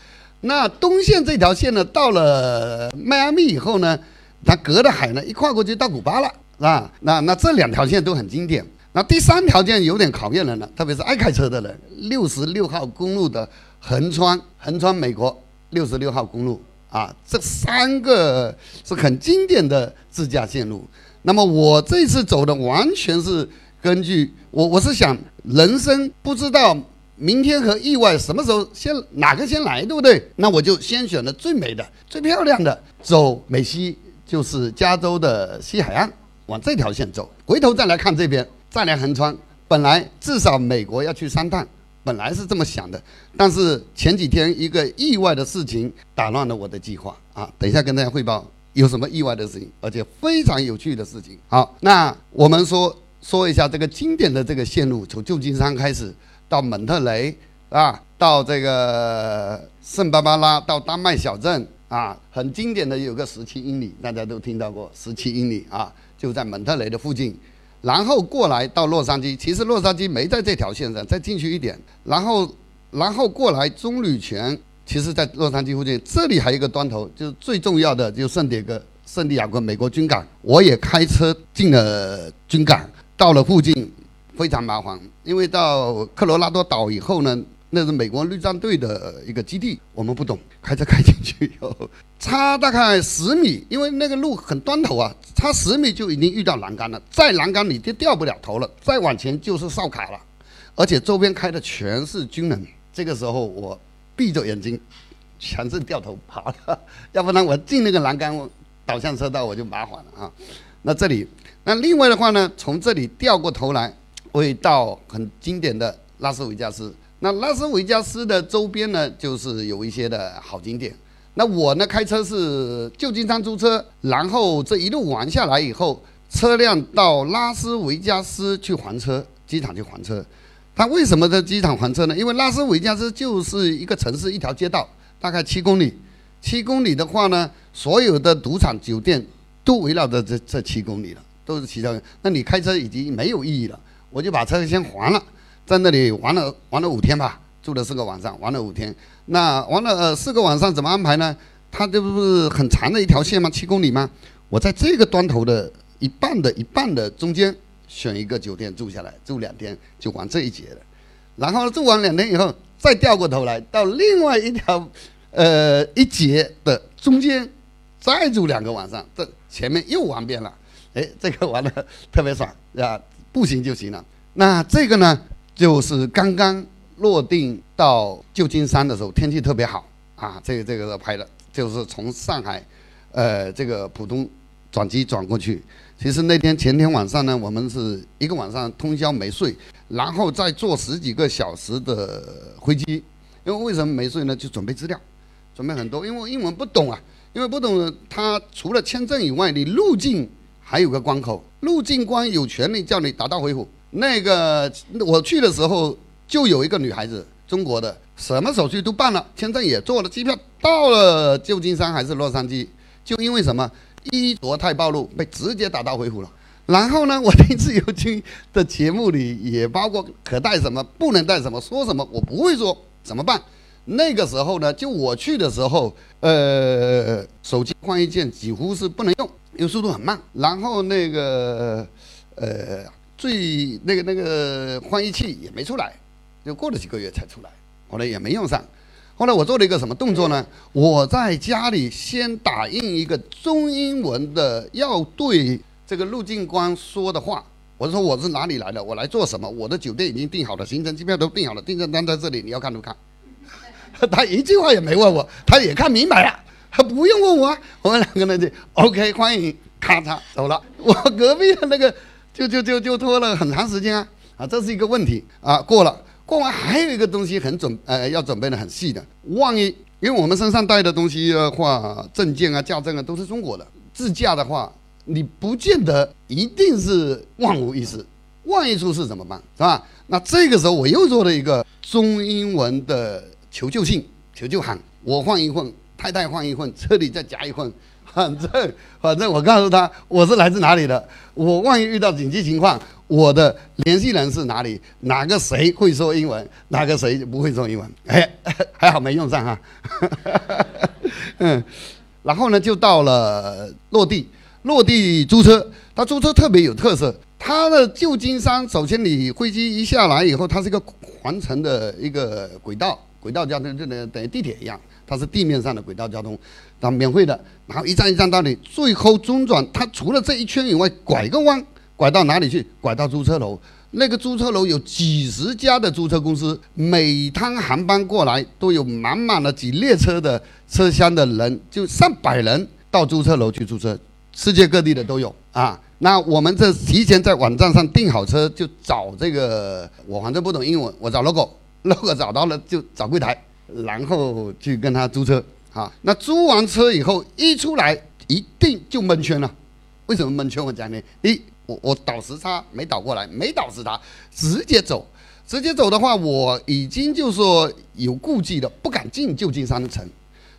那东线这条线呢，到了迈阿密以后呢，它隔着海呢，一跨过去到古巴了。是吧？那那这两条线都很经典。那第三条线有点考验人了，特别是爱开车的人。六十六号公路的横穿横穿美国六十六号公路啊，这三个是很经典的自驾线路。那么我这次走的完全是根据我我是想，人生不知道明天和意外什么时候先哪个先来，对不对？那我就先选了最美的、最漂亮的，走美西，就是加州的西海岸。往这条线走，回头再来看这边，再来横穿。本来至少美国要去三趟，本来是这么想的，但是前几天一个意外的事情打乱了我的计划啊！等一下跟大家汇报有什么意外的事情，而且非常有趣的事情。好，那我们说说一下这个经典的这个线路，从旧金山开始到蒙特雷啊，到这个圣巴巴拉，到丹麦小镇，啊，很经典的有个十七英里，大家都听到过十七英里啊，就在蒙特雷的附近。然后过来到洛杉矶，其实洛杉矶没在这条线上，再进去一点，然后然后过来棕榈泉，其实在洛杉矶附近。这里还有一个端头，就是最重要的，就圣迭戈、圣地亚哥美国军港。我也开车进了军港，到了附近非常麻烦，因为到科罗拉多岛以后呢。那是美国陆战队的一个基地，我们不懂，开车开进去以后，差大概十米，因为那个路很端头啊，差十米就已经遇到栏杆了，再栏杆你就掉不了头了，再往前就是哨卡了，而且周边开的全是军人。这个时候我闭着眼睛，全是掉头跑的，要不然我进那个栏杆导向车道我就麻烦了啊。那这里，那另外的话呢，从这里掉过头来，会到很经典的拉斯维加斯。那拉斯维加斯的周边呢，就是有一些的好景点。那我呢，开车是旧金山租车，然后这一路玩下来以后，车辆到拉斯维加斯去还车，机场去还车。他为什么在机场还车呢？因为拉斯维加斯就是一个城市，一条街道，大概七公里。七公里的话呢，所有的赌场、酒店都围绕着这这七公里了，都是其他。那你开车已经没有意义了，我就把车先还了。在那里玩了玩了五天吧，住了四个晚上，玩了五天。那玩了呃四个晚上怎么安排呢？它这不是很长的一条线吗？七公里吗？我在这个端头的一半的一半的中间选一个酒店住下来，住两天就玩这一节的。然后住完两天以后，再掉过头来到另外一条呃一节的中间再住两个晚上，这前面又玩遍了。哎，这个玩的特别爽啊，步行就行了。那这个呢？就是刚刚落定到旧金山的时候，天气特别好啊！这个这个拍的，就是从上海，呃，这个浦东转机转过去。其实那天前天晚上呢，我们是一个晚上通宵没睡，然后再坐十几个小时的飞机。因为为什么没睡呢？就准备资料，准备很多。因为英文不懂啊，因为不懂，他除了签证以外，你入境还有个关口，入境官有权利叫你打道回府。那个我去的时候，就有一个女孩子，中国的，什么手续都办了，签证也做了，机票到了旧金山还是洛杉矶，就因为什么衣着太暴露，被直接打道回府了。然后呢，我听自由军的节目里也包括可带什么，不能带什么，说什么我不会说，怎么办？那个时候呢，就我去的时候，呃，手机换一件几乎是不能用，因为速度很慢。然后那个，呃。最那个那个翻译器也没出来，就过了几个月才出来，后来也没用上。后来我做了一个什么动作呢？我在家里先打印一个中英文的要对这个入境官说的话。我说我是哪里来的，我来做什么？我的酒店已经订好了，行程机票都订好了，订正单在这里，你要看不看？他一句话也没问我，他也看明白了，他不用问我。我们两个人就 OK，欢迎，咔嚓走了。我隔壁的那个。就就就就拖了很长时间啊啊，这是一个问题啊。过了，过完还有一个东西很准呃，要准备的很细的。万一因为我们身上带的东西的话，证件啊、驾证啊都是中国的，自驾的话，你不见得一定是万无一失。万一出事怎么办？是吧？那这个时候我又做了一个中英文的求救信、求救函，我换一份，太太换一份，车里再加一份。反正反正我告诉他我是来自哪里的，我万一遇到紧急情况，我的联系人是哪里，哪个谁会说英文，哪个谁不会说英文，哎，还好没用上哈，嗯，然后呢就到了落地，落地租车，他租车特别有特色，他的旧金山首先你飞机一下来以后，它是一个环城的一个轨道，轨道交通就等于地铁一样。它是地面上的轨道交通，然后免费的，然后一站一站到底，最后中转，它除了这一圈以外，拐个弯，拐到哪里去？拐到租车楼。那个租车楼有几十家的租车公司，每趟航班过来都有满满的几列车的车厢的人，就上百人到租车楼去租车，世界各地的都有啊。那我们这提前在网站上订好车，就找这个，我反正不懂英文，我找 logo，logo 找到了就找柜台。然后去跟他租车，啊，那租完车以后一出来一定就蒙圈了。为什么蒙圈？我讲呢？一，我我倒时差没倒过来，没倒时差，直接走，直接走的话，我已经就说有顾忌的，不敢进旧金山的城。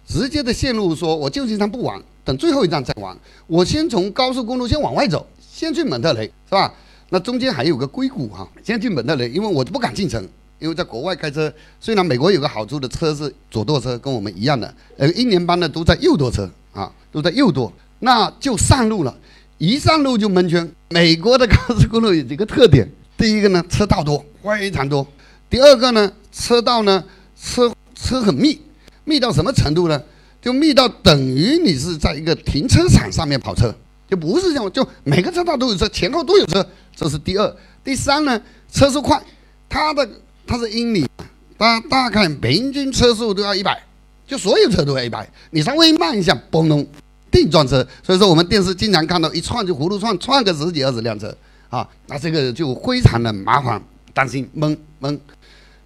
直接的线路说，我旧金山不玩，等最后一站再玩，我先从高速公路先往外走，先去蒙特雷，是吧？那中间还有个硅谷哈，先去蒙特雷，因为我不敢进城，因为在国外开车，虽然美国有个好处的车是左舵车，跟我们一样的，呃，一年班的都在右舵车啊，都在右舵，那就上路了，一上路就蒙圈。美国的高速公路有几个特点，第一个呢，车道多，非常多；第二个呢，车道呢，车车很密，密到什么程度呢？就密到等于你是在一个停车场上面跑车。就不是这样，就每个车道都有车，前后都有车，这是第二。第三呢，车速快，它的它是英里，大大概平均车速都要一百，就所有车都要一百，你稍微慢一下，嘣咚，定撞车。所以说我们电视经常看到一撞就葫芦撞，撞个十几二十辆车啊，那这个就非常的麻烦，担心懵懵。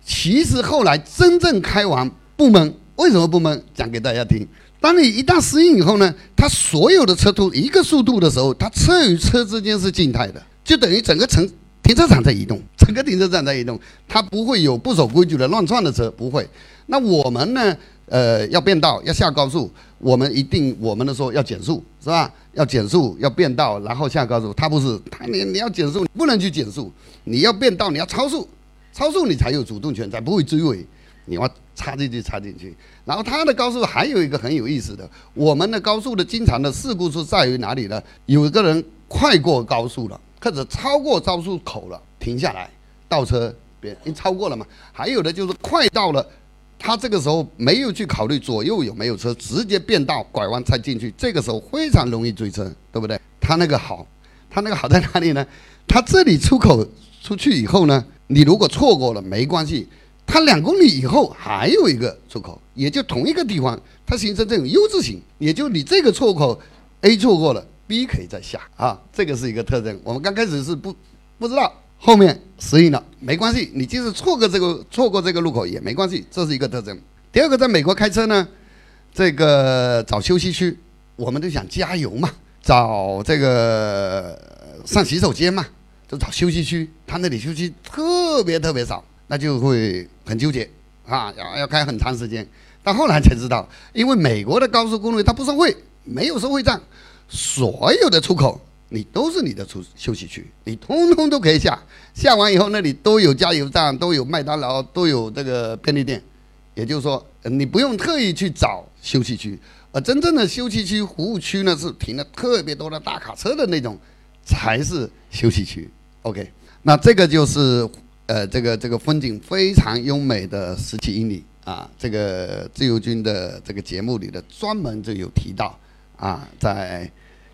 其实后来真正开完不懵，为什么不懵？讲给大家听。当你一旦适应以后呢，它所有的车都一个速度的时候，它车与车之间是静态的，就等于整个城停车场在移动，整个停车场在移动，它不会有不守规矩的乱窜的车，不会。那我们呢？呃，要变道，要下高速，我们一定我们的说要减速，是吧？要减速，要变道，然后下高速。它不是，它你你要减速，不能去减速，你要变道，你要超速，超速你才有主动权，才不会追尾。你要插进去，插进去。然后它的高速还有一个很有意思的，我们的高速的经常的事故是在于哪里呢？有一个人快过高速了，或者超过高速口了，停下来倒车，别因超过了嘛。还有的就是快到了，他这个时候没有去考虑左右有没有车，直接变道拐弯才进去，这个时候非常容易追车，对不对？他那个好，他那个好在哪里呢？他这里出口出去以后呢，你如果错过了没关系。它两公里以后还有一个出口，也就同一个地方，它形成这种 U 字形，也就你这个出口 A 错过了，B 可以再下啊，这个是一个特征。我们刚开始是不不知道，后面适应了，没关系，你即使错过这个错过这个路口也没关系，这是一个特征。第二个，在美国开车呢，这个找休息区，我们都想加油嘛，找这个上洗手间嘛，就找休息区，他那里休息特别特别少。那就会很纠结，啊，要要开很长时间。到后来才知道，因为美国的高速公路它不收费，没有收费站，所有的出口你都是你的出休息区，你通通都可以下。下完以后那里都有加油站，都有麦当劳，都有这个便利店。也就是说，你不用特意去找休息区，而真正的休息区服务区呢，是停了特别多的大卡车的那种，才是休息区。OK，那这个就是。呃，这个这个风景非常优美的十七英里啊，这个自由军的这个节目里的专门就有提到啊，在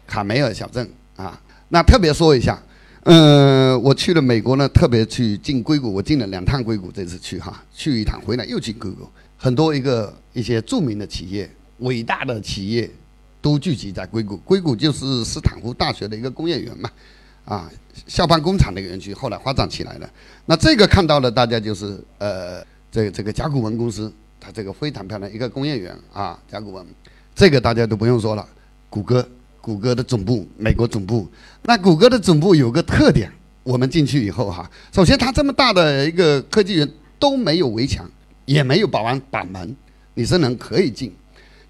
卡梅尔小镇啊，那特别说一下，嗯，我去了美国呢，特别去进硅谷，我进了两趟硅谷，这次去哈，去一趟回来又进硅谷，很多一个一些著名的企业、伟大的企业都聚集在硅谷，硅谷就是斯坦福大学的一个工业园嘛。啊，校办工厂那个园区后来发展起来了。那这个看到了，大家就是呃，这个这个甲骨文公司，它这个非常漂亮一个工业园啊，甲骨文，这个大家都不用说了。谷歌，谷歌的总部，美国总部。那谷歌的总部有个特点，我们进去以后哈，首先它这么大的一个科技园都没有围墙，也没有保安把门，你是能可以进。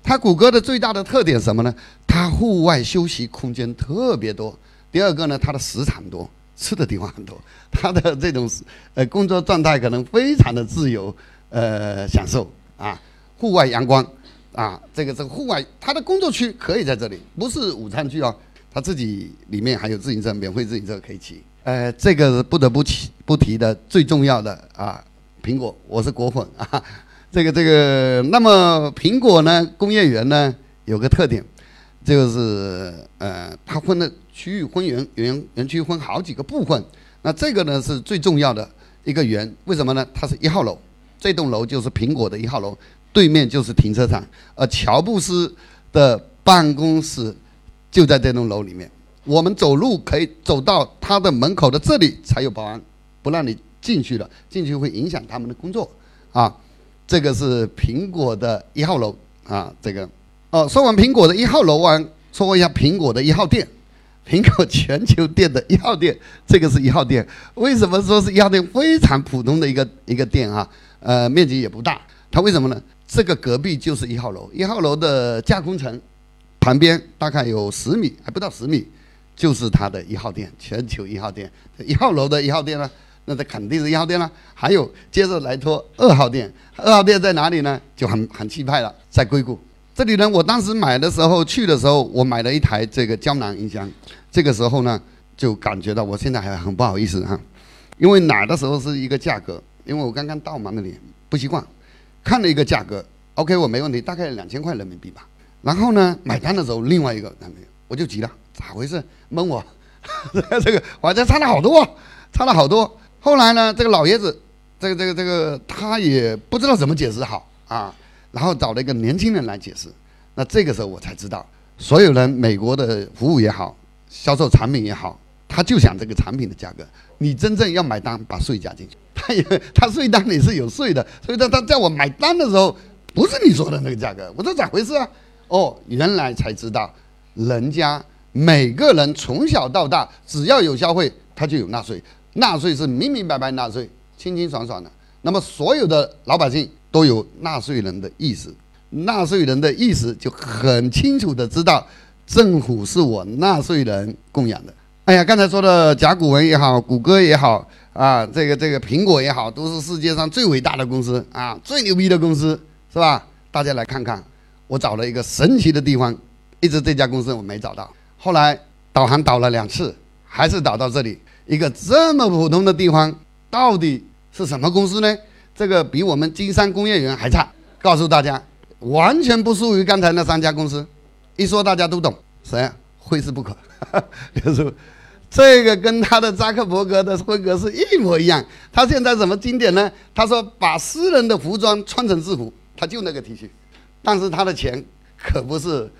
它谷歌的最大的特点什么呢？它户外休息空间特别多。第二个呢，它的食场多，吃的地方很多，它的这种呃工作状态可能非常的自由，呃享受啊，户外阳光啊，这个这个户外，它的工作区可以在这里，不是午餐区哦，他自己里面还有自行车，免费自行车可以骑，呃，这个是不得不提不提的最重要的啊，苹果，我是果粉啊，这个这个，那么苹果呢，工业园呢有个特点。就是呃，它分的区域分园园园区分好几个部分，那这个呢是最重要的一个园，为什么呢？它是一号楼，这栋楼就是苹果的一号楼，对面就是停车场，而乔布斯的办公室就在这栋楼里面，我们走路可以走到他的门口的这里才有保安，不让你进去了，进去会影响他们的工作啊。这个是苹果的一号楼啊，这个。哦，说完苹果的一号楼完，说一下苹果的一号店，苹果全球店的一号店，这个是一号店。为什么说是一号店？非常普通的一个一个店啊，呃，面积也不大。它为什么呢？这个隔壁就是一号楼，一号楼的架工层旁边大概有十米，还不到十米，就是它的一号店，全球一号店。一号楼的一号店呢，那这肯定是一号店了。还有接着来拖二号店，二号店在哪里呢？就很很气派了，在硅谷。这里呢，我当时买的时候去的时候，我买了一台这个胶囊音箱。这个时候呢，就感觉到我现在还很不好意思哈，因为买的时候是一个价格，因为我刚刚到嘛那里不习惯，看了一个价格，OK 我没问题，大概两千块人民币吧。然后呢，买单的时候另外一个男朋友我就急了，咋回事？蒙我？这个好像差了好多，差了好多。后来呢，这个老爷子，这个这个这个他也不知道怎么解释好啊。然后找了一个年轻人来解释，那这个时候我才知道，所有人美国的服务也好，销售产品也好，他就想这个产品的价格。你真正要买单，把税加进去，他也他税单里是有税的，所以他他在我买单的时候，不是你说的那个价格。我说咋回事啊？哦，原来才知道，人家每个人从小到大只要有消费，他就有纳税，纳税是明明白白纳税，清清爽爽的。那么所有的老百姓。都有纳税人的意识，纳税人的意识就很清楚的知道，政府是我纳税人供养的。哎呀，刚才说的甲骨文也好，谷歌也好啊，这个这个苹果也好，都是世界上最伟大的公司啊，最牛逼的公司，是吧？大家来看看，我找了一个神奇的地方，一直这家公司我没找到，后来导航导了两次，还是导到这里，一个这么普通的地方，到底是什么公司呢？这个比我们金山工业园还差，告诉大家，完全不输于刚才那三家公司。一说大家都懂，谁啊？惠斯不可。就是这个跟他的扎克伯格的风格是一模一样。他现在什么经典呢？他说把私人的服装穿成制服，他就那个 T 恤，但是他的钱可不是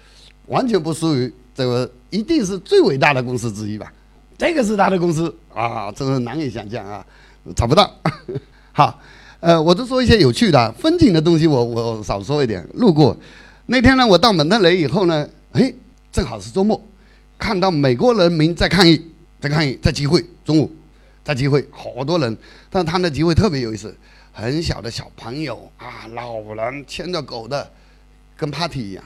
完全不输于这个，一定是最伟大的公司之一吧？这个是他的公司啊，真是难以想象啊，找不到。好。呃，我就说一些有趣的风景的东西，我我少说一点。路过那天呢，我到蒙特雷以后呢，哎，正好是周末，看到美国人民在抗议，在抗议，在集会，中午在集会，好多人，但他们的集会特别有意思，很小的小朋友啊，老人牵着狗的，跟 party 一样。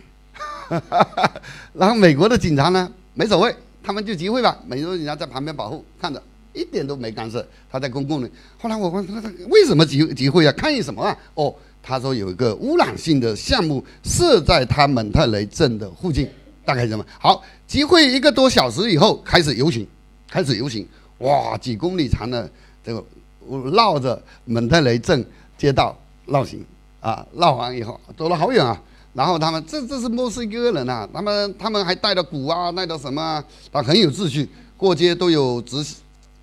然后美国的警察呢，没所谓，他们就集会吧，美国警察在旁边保护，看着。一点都没干涉，他在公共的。后来我问他，他为什么集集会啊？抗议什么啊？哦，他说有一个污染性的项目设在他蒙特雷镇的附近，大概什么？好，集会一个多小时以后开始游行，开始游行，哇，几公里长的这个绕着蒙特雷镇街道绕行啊，绕完以后走了好远啊。然后他们这这是墨西哥人啊，他们他们还带着鼓啊，带着什么啊，很有秩序，过街都有执。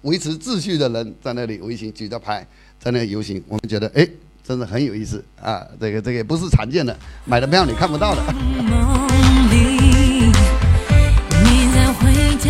维持秩序的人在那里游行，举着牌在那游行，我们觉得哎，真的很有意思啊！这个这个不是常见的，买的票你看不到的。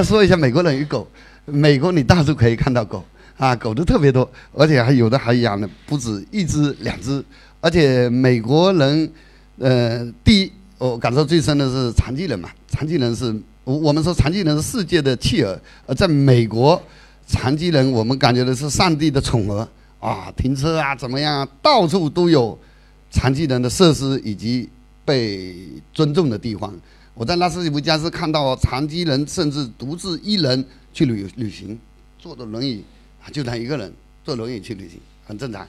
那说一下美国人与狗，美国你到处可以看到狗啊，狗都特别多，而且还有的还养了不止一只两只，而且美国人，呃，第一我感受最深的是残疾人嘛，残疾人是我我们说残疾人是世界的弃儿，而在美国，残疾人我们感觉的是上帝的宠儿啊，停车啊怎么样，到处都有残疾人的设施以及被尊重的地方。我在拉斯维加斯看到残疾人甚至独自一人去旅旅行，坐着轮椅，就他一个人坐轮椅去旅行，很正常，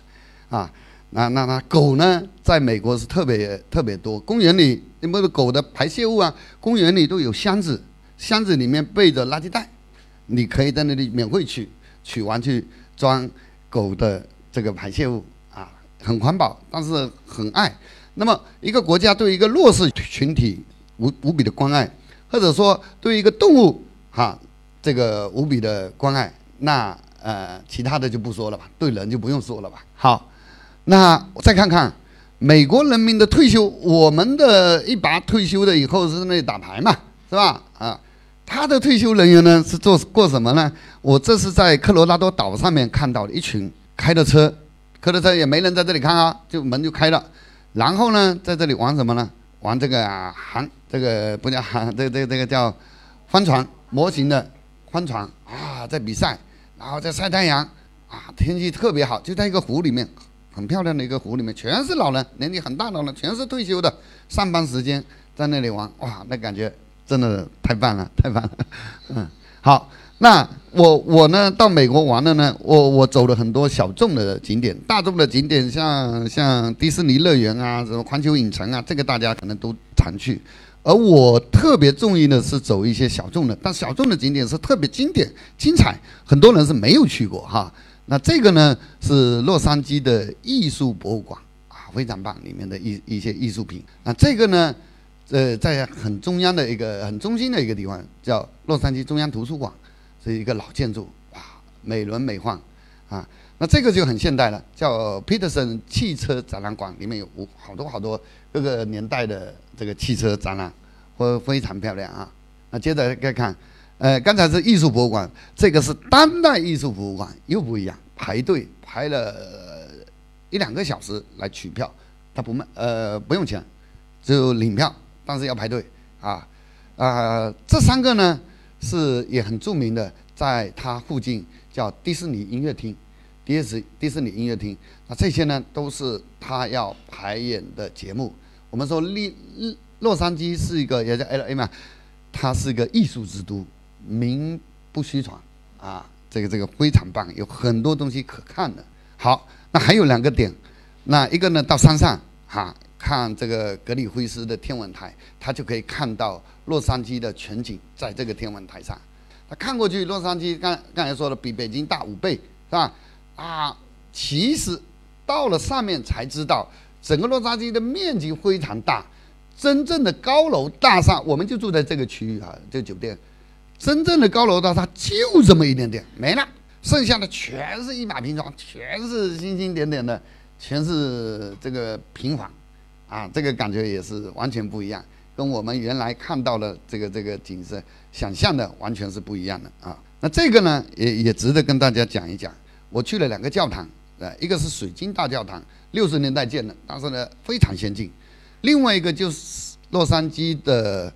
啊，那那那狗呢，在美国是特别特别多，公园里有没有狗的排泄物啊？公园里都有箱子，箱子里面备着垃圾袋，你可以在那里免费取，取完去装狗的这个排泄物啊，很环保，但是很爱。那么一个国家对一个弱势群体。无无比的关爱，或者说对一个动物哈，这个无比的关爱，那呃其他的就不说了吧，对人就不用说了吧。好，那再看看美国人民的退休，我们的一拔退休的以后是那里打牌嘛，是吧？啊，他的退休人员呢是做过什么呢？我这是在科罗拉多岛上面看到的一群开的车，开的车也没人在这里看啊，就门就开了，然后呢在这里玩什么呢？玩这个啊航，这个不叫航，这个这个这个叫帆船模型的帆船啊，在比赛，然后在晒太阳啊，天气特别好，就在一个湖里面。很漂亮的一个湖里面，全是老人，年纪很大的人，全是退休的，上班时间在那里玩，哇，那感觉真的太棒了，太棒了。嗯，好，那我我呢到美国玩了呢，我我走了很多小众的景点，大众的景点像像迪士尼乐园啊，什么环球影城啊，这个大家可能都常去，而我特别中意的是走一些小众的，但小众的景点是特别经典、精彩，很多人是没有去过哈。那这个呢是洛杉矶的艺术博物馆啊，非常棒，里面的一一些艺术品。那这个呢，呃，在很中央的一个很中心的一个地方，叫洛杉矶中央图书馆，是一个老建筑，哇，美轮美奂啊。那这个就很现代了，叫 Peterson 汽车展览馆，里面有好多好多各个年代的这个汽车展览，会非常漂亮啊。那接着再看。呃，刚才是艺术博物馆，这个是当代艺术博物馆，又不一样，排队排了一两个小时来取票，他不卖，呃，不用钱，只有领票，但是要排队啊啊，这三个呢是也很著名的，在它附近叫迪士尼音乐厅，迪士迪士尼音乐厅，那这些呢都是他要排演的节目。我们说洛洛杉矶是一个也叫 L A 嘛，它是一个艺术之都。名不虚传啊，这个这个非常棒，有很多东西可看的。好，那还有两个点，那一个呢，到山上哈看这个格里菲斯的天文台，他就可以看到洛杉矶的全景，在这个天文台上，他看过去，洛杉矶刚刚才说的，比北京大五倍，是吧？啊，其实到了上面才知道，整个洛杉矶的面积非常大，真正的高楼大厦，我们就住在这个区域啊，这个酒店。真正的高楼大厦就这么一点点没了，剩下的全是一马平川，全是星星点点的，全是这个平房，啊，这个感觉也是完全不一样，跟我们原来看到的这个这个景色想象的完全是不一样的啊。那这个呢，也也值得跟大家讲一讲。我去了两个教堂，呃，一个是水晶大教堂，六十年代建的，但是呢非常先进；另外一个就是洛杉矶的，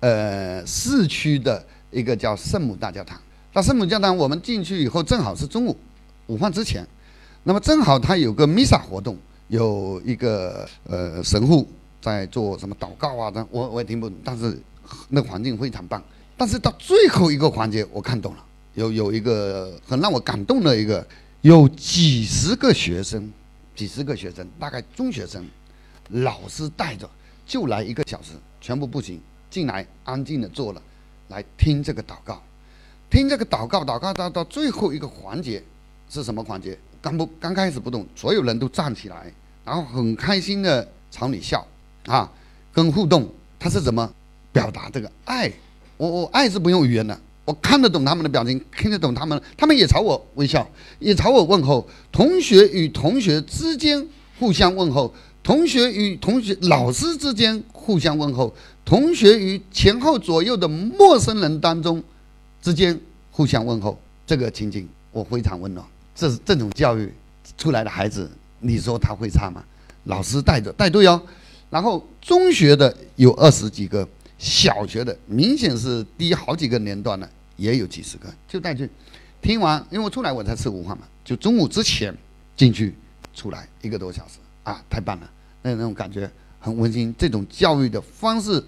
呃，市区的。一个叫圣母大教堂，那圣母教堂我们进去以后正好是中午，午饭之前，那么正好它有个弥撒活动，有一个呃神父在做什么祷告啊，我我也听不懂，但是那环境非常棒。但是到最后一个环节我看懂了，有有一个很让我感动的一个，有几十个学生，几十个学生，大概中学生，老师带着就来一个小时，全部步行进来，安静的坐了。来听这个祷告，听这个祷告，祷告到到最后一个环节是什么环节？刚不刚开始不动，所有人都站起来，然后很开心的朝你笑，啊，跟互动，他是怎么表达这个爱？我我爱是不用语言的，我看得懂他们的表情，听得懂他们，他们也朝我微笑，也朝我问候。同学与同学之间互相问候，同学与同学、老师之间互相问候。同学与前后左右的陌生人当中之间互相问候，这个情景我非常温暖。这是这种教育出来的孩子，你说他会差吗？老师带着带队哦。然后中学的有二十几个，小学的明显是低好几个年段的，也有几十个，就带去。听完，因为出来我才吃午饭嘛，就中午之前进去，出来一个多小时啊，太棒了，那那种感觉很温馨。这种教育的方式。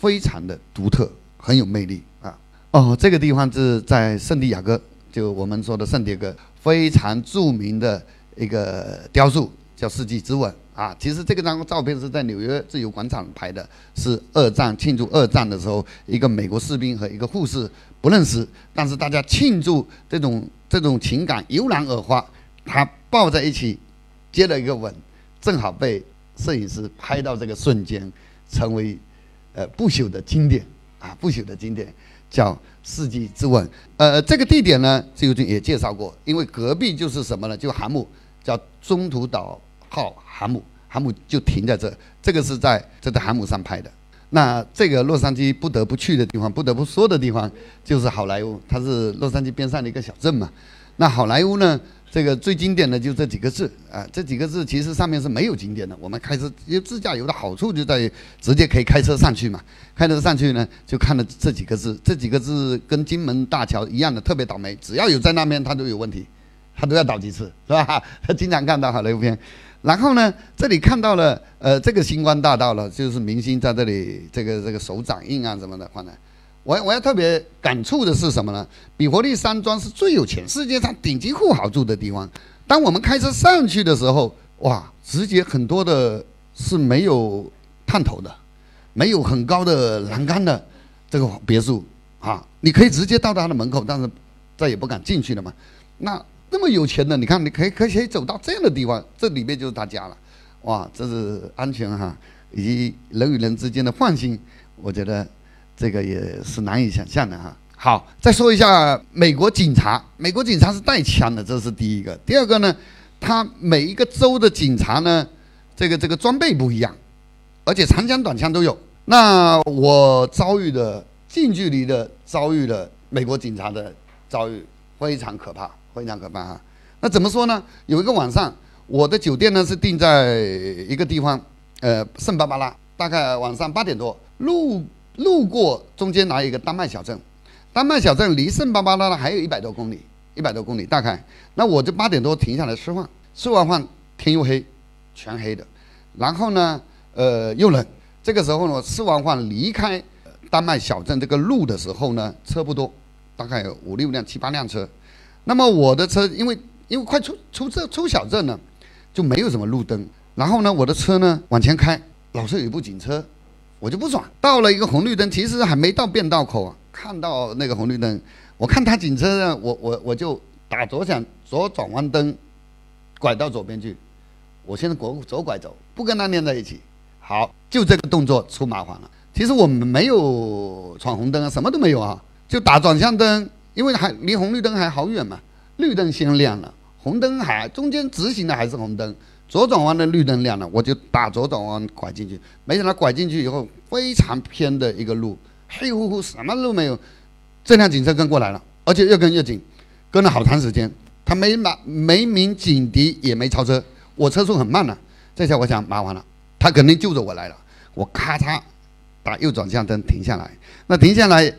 非常的独特，很有魅力啊！哦，这个地方是在圣地亚哥，就我们说的圣迭戈，非常著名的一个雕塑，叫世纪之吻啊。其实这个张照片是在纽约自由广场拍的，是二战庆祝二战的时候，一个美国士兵和一个护士不认识，但是大家庆祝这种这种情感油然而发，他抱在一起，接了一个吻，正好被摄影师拍到这个瞬间，成为。呃，不朽的经典啊，不朽的经典叫《世纪之吻》。呃，这个地点呢，自由军也介绍过，因为隔壁就是什么呢？就韩木，叫中途岛号航母，航母就停在这，这个是在这在航母上拍的。那这个洛杉矶不得不去的地方，不得不说的地方，就是好莱坞，它是洛杉矶边上的一个小镇嘛。那好莱坞呢，这个最经典的就这几个字啊，这几个字其实上面是没有景点的。我们开车，因为自驾游的好处就在于直接可以开车上去嘛，开车上去呢，就看了这几个字，这几个字跟金门大桥一样的，特别倒霉，只要有在那边，它都有问题，他都要倒几次，是吧？他 经常看到好莱坞片。然后呢，这里看到了，呃，这个星光大道了，就是明星在这里这个这个手掌印啊什么的放在。我我要特别感触的是什么呢？比佛利山庄是最有钱，世界上顶级富豪住的地方。当我们开车上去的时候，哇，直接很多的是没有探头的，没有很高的栏杆的这个别墅啊，你可以直接到达他的门口，但是再也不敢进去了嘛。那那么有钱的，你看，你可以可以可以走到这样的地方，这里面就是他家了，哇，这是安全哈，以及人与人之间的放心，我觉得这个也是难以想象的哈。好，再说一下美国警察，美国警察是带枪的，这是第一个。第二个呢，他每一个州的警察呢，这个这个装备不一样，而且长枪短枪都有。那我遭遇的近距离的遭遇了美国警察的遭遇，非常可怕。非常可怕哈，那怎么说呢？有一个晚上，我的酒店呢是定在一个地方，呃，圣巴巴拉，大概晚上八点多，路路过中间来一个丹麦小镇，丹麦小镇离圣巴巴拉呢还有一百多公里，一百多公里大概。那我就八点多停下来吃饭，吃完饭天又黑，全黑的，然后呢，呃，又冷。这个时候呢，吃完饭离开丹麦小镇这个路的时候呢，车不多，大概有五六辆、七八辆车。那么我的车，因为因为快出出这出小镇了，就没有什么路灯。然后呢，我的车呢往前开，老是有一部警车，我就不爽。到了一个红绿灯，其实还没到变道口啊，看到那个红绿灯，我看他警车呢，我我我就打左想左转弯灯，拐到左边去。我现在左左拐走，不跟他连在一起。好，就这个动作出麻烦了。其实我们没有闯红灯啊，什么都没有啊，就打转向灯。因为还离红绿灯还好远嘛，绿灯先亮了，红灯还中间直行的还是红灯，左转弯的绿灯亮了，我就打左转弯拐进去，没想到拐进去以后非常偏的一个路，黑乎乎什么路没有，这辆警车跟过来了，而且越跟越紧，跟了好长时间，他没马没鸣警笛也没超车，我车速很慢了，这下我想麻烦了，他肯定就着我来了，我咔嚓打右转向灯停下来，那停下来。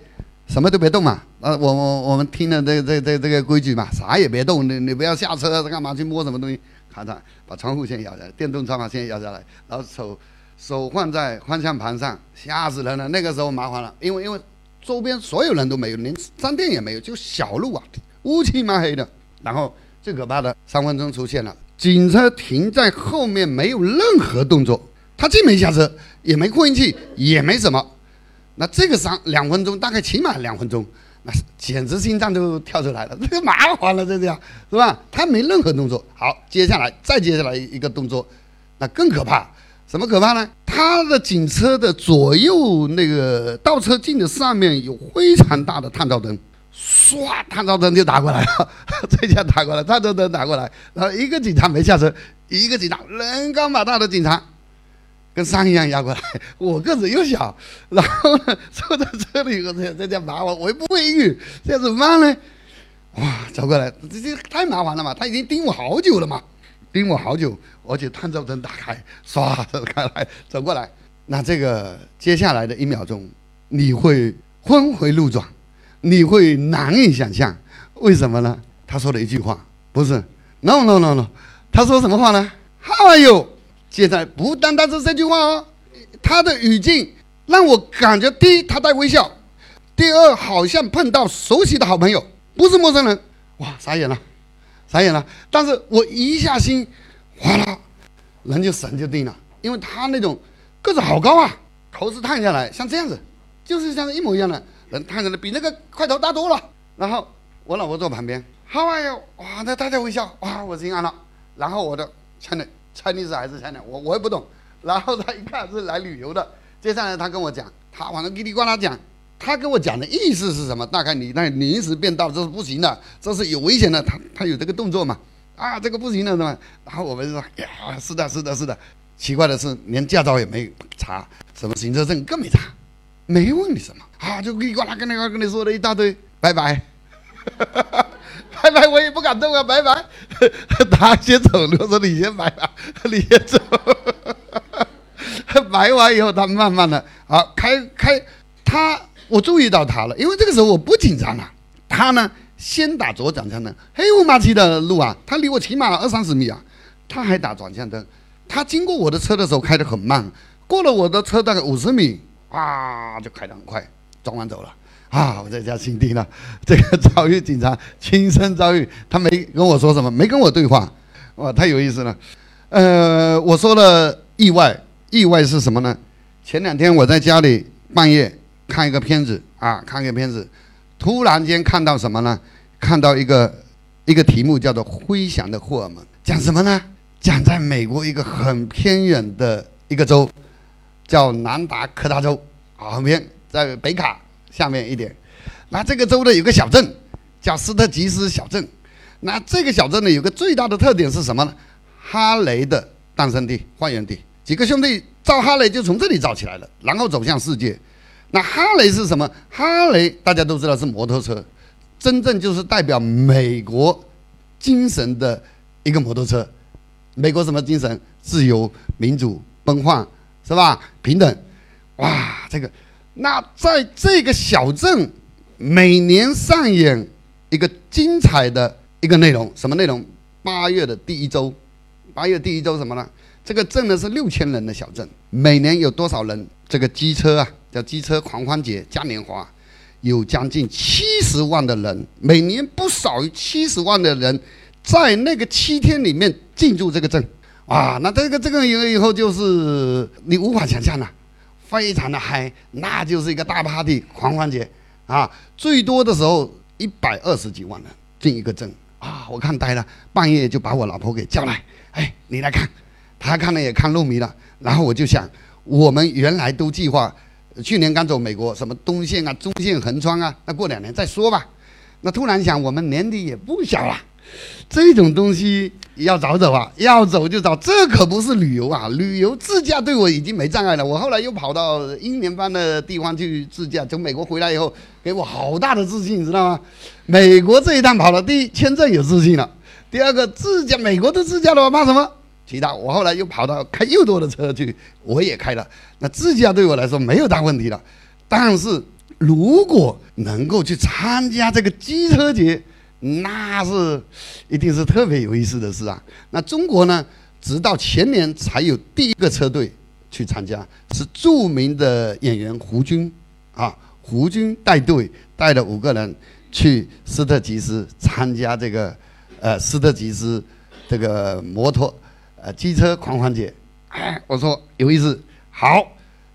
什么都别动嘛，呃，我我我们听了这这这这个规矩嘛，啥也别动，你你不要下车，干嘛去摸什么东西？咔嚓，把窗户先摇下来，电动窗把先摇下来，然后手手放在方向盘上，吓死人了。那个时候麻烦了，因为因为周边所有人都没有，连商店也没有，就小路啊，乌漆嘛黑的。然后最可怕的三分钟出现了，警车停在后面没有任何动作，他既没下车，也没扩音器，也没什么。那这个三两分钟，大概起码两分钟，那简直心脏都跳出来了，这 个麻烦了，这这样是吧？他没任何动作。好，接下来再接下来一个动作，那更可怕。什么可怕呢？他的警车的左右那个倒车镜的上面有非常大的探照灯，唰，探照灯就打过来了，这下打过来，探照灯打过来，然后一个警察没下车，一个警察人高马大的警察。跟山一样压过来，我个子又小，然后呢 坐在车里以后，这这样麻烦，我又不会英语，这样怎么办呢？哇，走过来，这这太麻烦了嘛！他已经盯我好久了嘛，盯我好久，而且探照灯打开，唰走开来走过来，那这个接下来的一秒钟，你会峰回路转，你会难以想象，为什么呢？他说了一句话，不是，no no no no，他说什么话呢？How are you？现在不单单是这句话哦，他的语境让我感觉：第一，他带微笑；第二，好像碰到熟悉的好朋友，不是陌生人。哇，傻眼了，傻眼了！但是我一下心，哗啦，人就神就定了，因为他那种个子好高啊，头是探下来，像这样子，就是像一模一样的人探下来，比那个块头大多了。然后我老婆坐旁边，How are you？哇，那他在微笑，哇，我心安了。然后我的亲的。Chinese 还是 China，我我也不懂。然后他一看是来旅游的，接下来他跟我讲，他反正叽里呱啦讲，他跟我讲的意思是什么？大概你那临时变道这是不行的，这是有危险的。他他有这个动作嘛？啊，这个不行了，是吧？然后我们说，呀，是的，是的，是的。奇怪的是，连驾照也没查，什么行车证更没查，没问你什么啊，就叽里呱啦跟那个跟你说了一大堆，拜拜，拜拜，我也不敢动啊，拜拜。他先走，我说你先拜吧，你先走。摆完以后，他慢慢的啊，开开，他我注意到他了，因为这个时候我不紧张了。他呢，先打左转向灯，黑乌麻漆的路啊，他离我起码二三十米啊，他还打转向灯。他经过我的车的时候开得很慢，过了我的车大概五十米，啊，就开得很快，转弯走了。啊，我在家心定了，这个遭遇警察亲身遭遇，他没跟我说什么，没跟我对话，哇，太有意思了。呃，我说了意外。意外是什么呢？前两天我在家里半夜看一个片子啊，看一个片子，突然间看到什么呢？看到一个一个题目叫做《飞翔的霍尔蒙》，讲什么呢？讲在美国一个很偏远的一个州，叫南达科他州啊，很偏，在北卡下面一点。那这个州呢有个小镇叫斯特吉斯小镇，那这个小镇呢有个最大的特点是什么呢？哈雷的诞生地、发源地。几个兄弟造哈雷就从这里造起来了，然后走向世界。那哈雷是什么？哈雷大家都知道是摩托车，真正就是代表美国精神的一个摩托车。美国什么精神？自由、民主、奔放，是吧？平等。哇，这个，那在这个小镇每年上演一个精彩的一个内容，什么内容？八月的第一周，八月第一周什么呢？这个镇呢是六千人的小镇，每年有多少人？这个机车啊，叫机车狂欢节嘉年华，有将近七十万的人，每年不少于七十万的人，在那个七天里面进驻这个镇，啊，那这个这个以后以后就是你无法想象了，非常的嗨，那就是一个大 party 狂欢节啊，最多的时候一百二十几万人进一个镇啊，我看呆了，半夜就把我老婆给叫来，哎，你来看。他看了也看入迷了，然后我就想，我们原来都计划，去年刚走美国，什么东线啊、中线横穿啊，那过两年再说吧。那突然想，我们年底也不小了，这种东西要早走啊，要走就走，这可不是旅游啊，旅游自驾对我已经没障碍了。我后来又跑到英联邦的地方去自驾，从美国回来以后，给我好大的自信，你知道吗？美国这一趟跑了，第一签证有自信了，第二个自驾，美国的自驾的话怕什么？其他，我后来又跑到开又多的车去，我也开了。那自驾对我来说没有大问题了，但是如果能够去参加这个机车节，那是一定是特别有意思的事啊。那中国呢，直到前年才有第一个车队去参加，是著名的演员胡军啊，胡军带队带了五个人去斯特吉斯参加这个呃斯特吉斯这个摩托。呃，机车狂欢节，哎，我说有意思，好，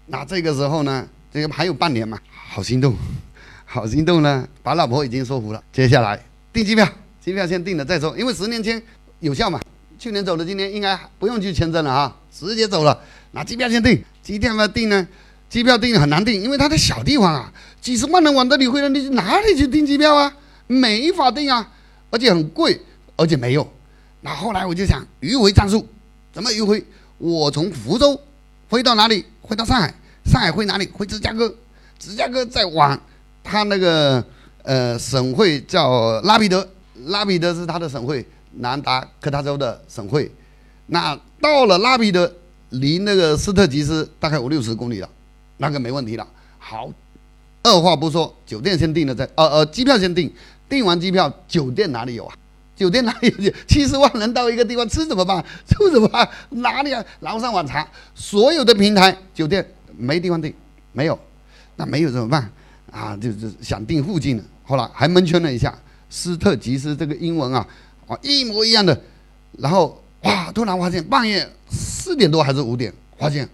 那这个时候呢，这个还有半年嘛，好心动，好心动呢，把老婆已经说服了，接下来订机票，机票先订了再说，因为十年签有效嘛，去年走的，今年应该不用去签证了啊，直接走了，那机票先订，机票呢订呢，机票订很难订，因为它在小地方啊，几十万人往这里汇了，你哪里去订机票啊？没法订啊，而且很贵，而且没有，那后来我就想迂回战术。怎么迂回？我从福州飞到哪里？飞到上海，上海飞哪里？回芝加哥，芝加哥再往他那个呃省会叫拉比德，拉比德是他的省会，南达科他州的省会。那到了拉比德，离那个斯特吉斯大概五六十公里了，那个没问题了。好，二话不说，酒店先订了，再呃呃机票先订，订完机票，酒店哪里有啊？酒店哪里有？七十万人到一个地方吃怎么办？住怎么办？哪里啊？然后上网查，所有的平台酒店没地方订，没有，那没有怎么办？啊，就是想订附近的。后来还蒙圈了一下，斯特吉斯这个英文啊，啊一模一样的。然后哇，突然发现半夜四点多还是五点，发现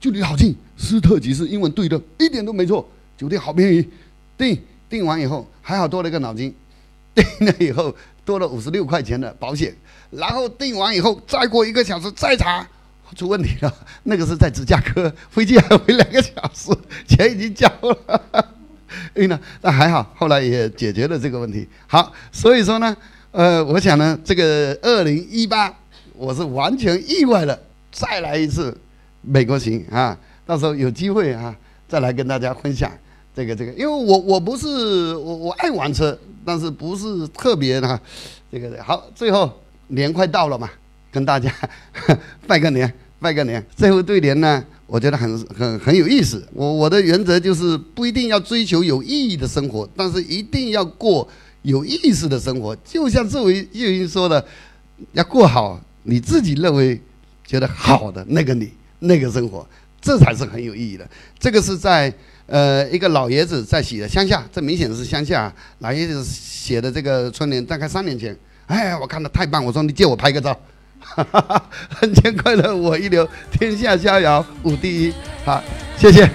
距离好近，斯特吉斯英文对的，一点都没错，酒店好便宜。订订完以后还好多了一个脑筋，订了以后。多了五十六块钱的保险，然后订完以后，再过一个小时再查，出问题了。那个是在芝加哥，飞机还飞两个小时，钱已经交了。哎呢，那还好，后来也解决了这个问题。好，所以说呢，呃，我想呢，这个二零一八，我是完全意外的，再来一次美国行啊，到时候有机会啊，再来跟大家分享这个这个，因为我我不是我我爱玩车，但是不是特别的，这个好，最后年快到了嘛，跟大家 拜个年，拜个年，最后对联呢。我觉得很很很有意思。我我的原则就是不一定要追求有意义的生活，但是一定要过有意思的生活。就像这位叶云说的，要过好你自己认为觉得好的那个你那个生活，这才是很有意义的。这个是在呃一个老爷子在写的乡下，这明显是乡下老爷子写的这个春联，大概三年前。哎，我看的太棒，我说你借我拍个照。哈哈哈，人间快乐我一流，天下逍遥五第一。好，谢谢。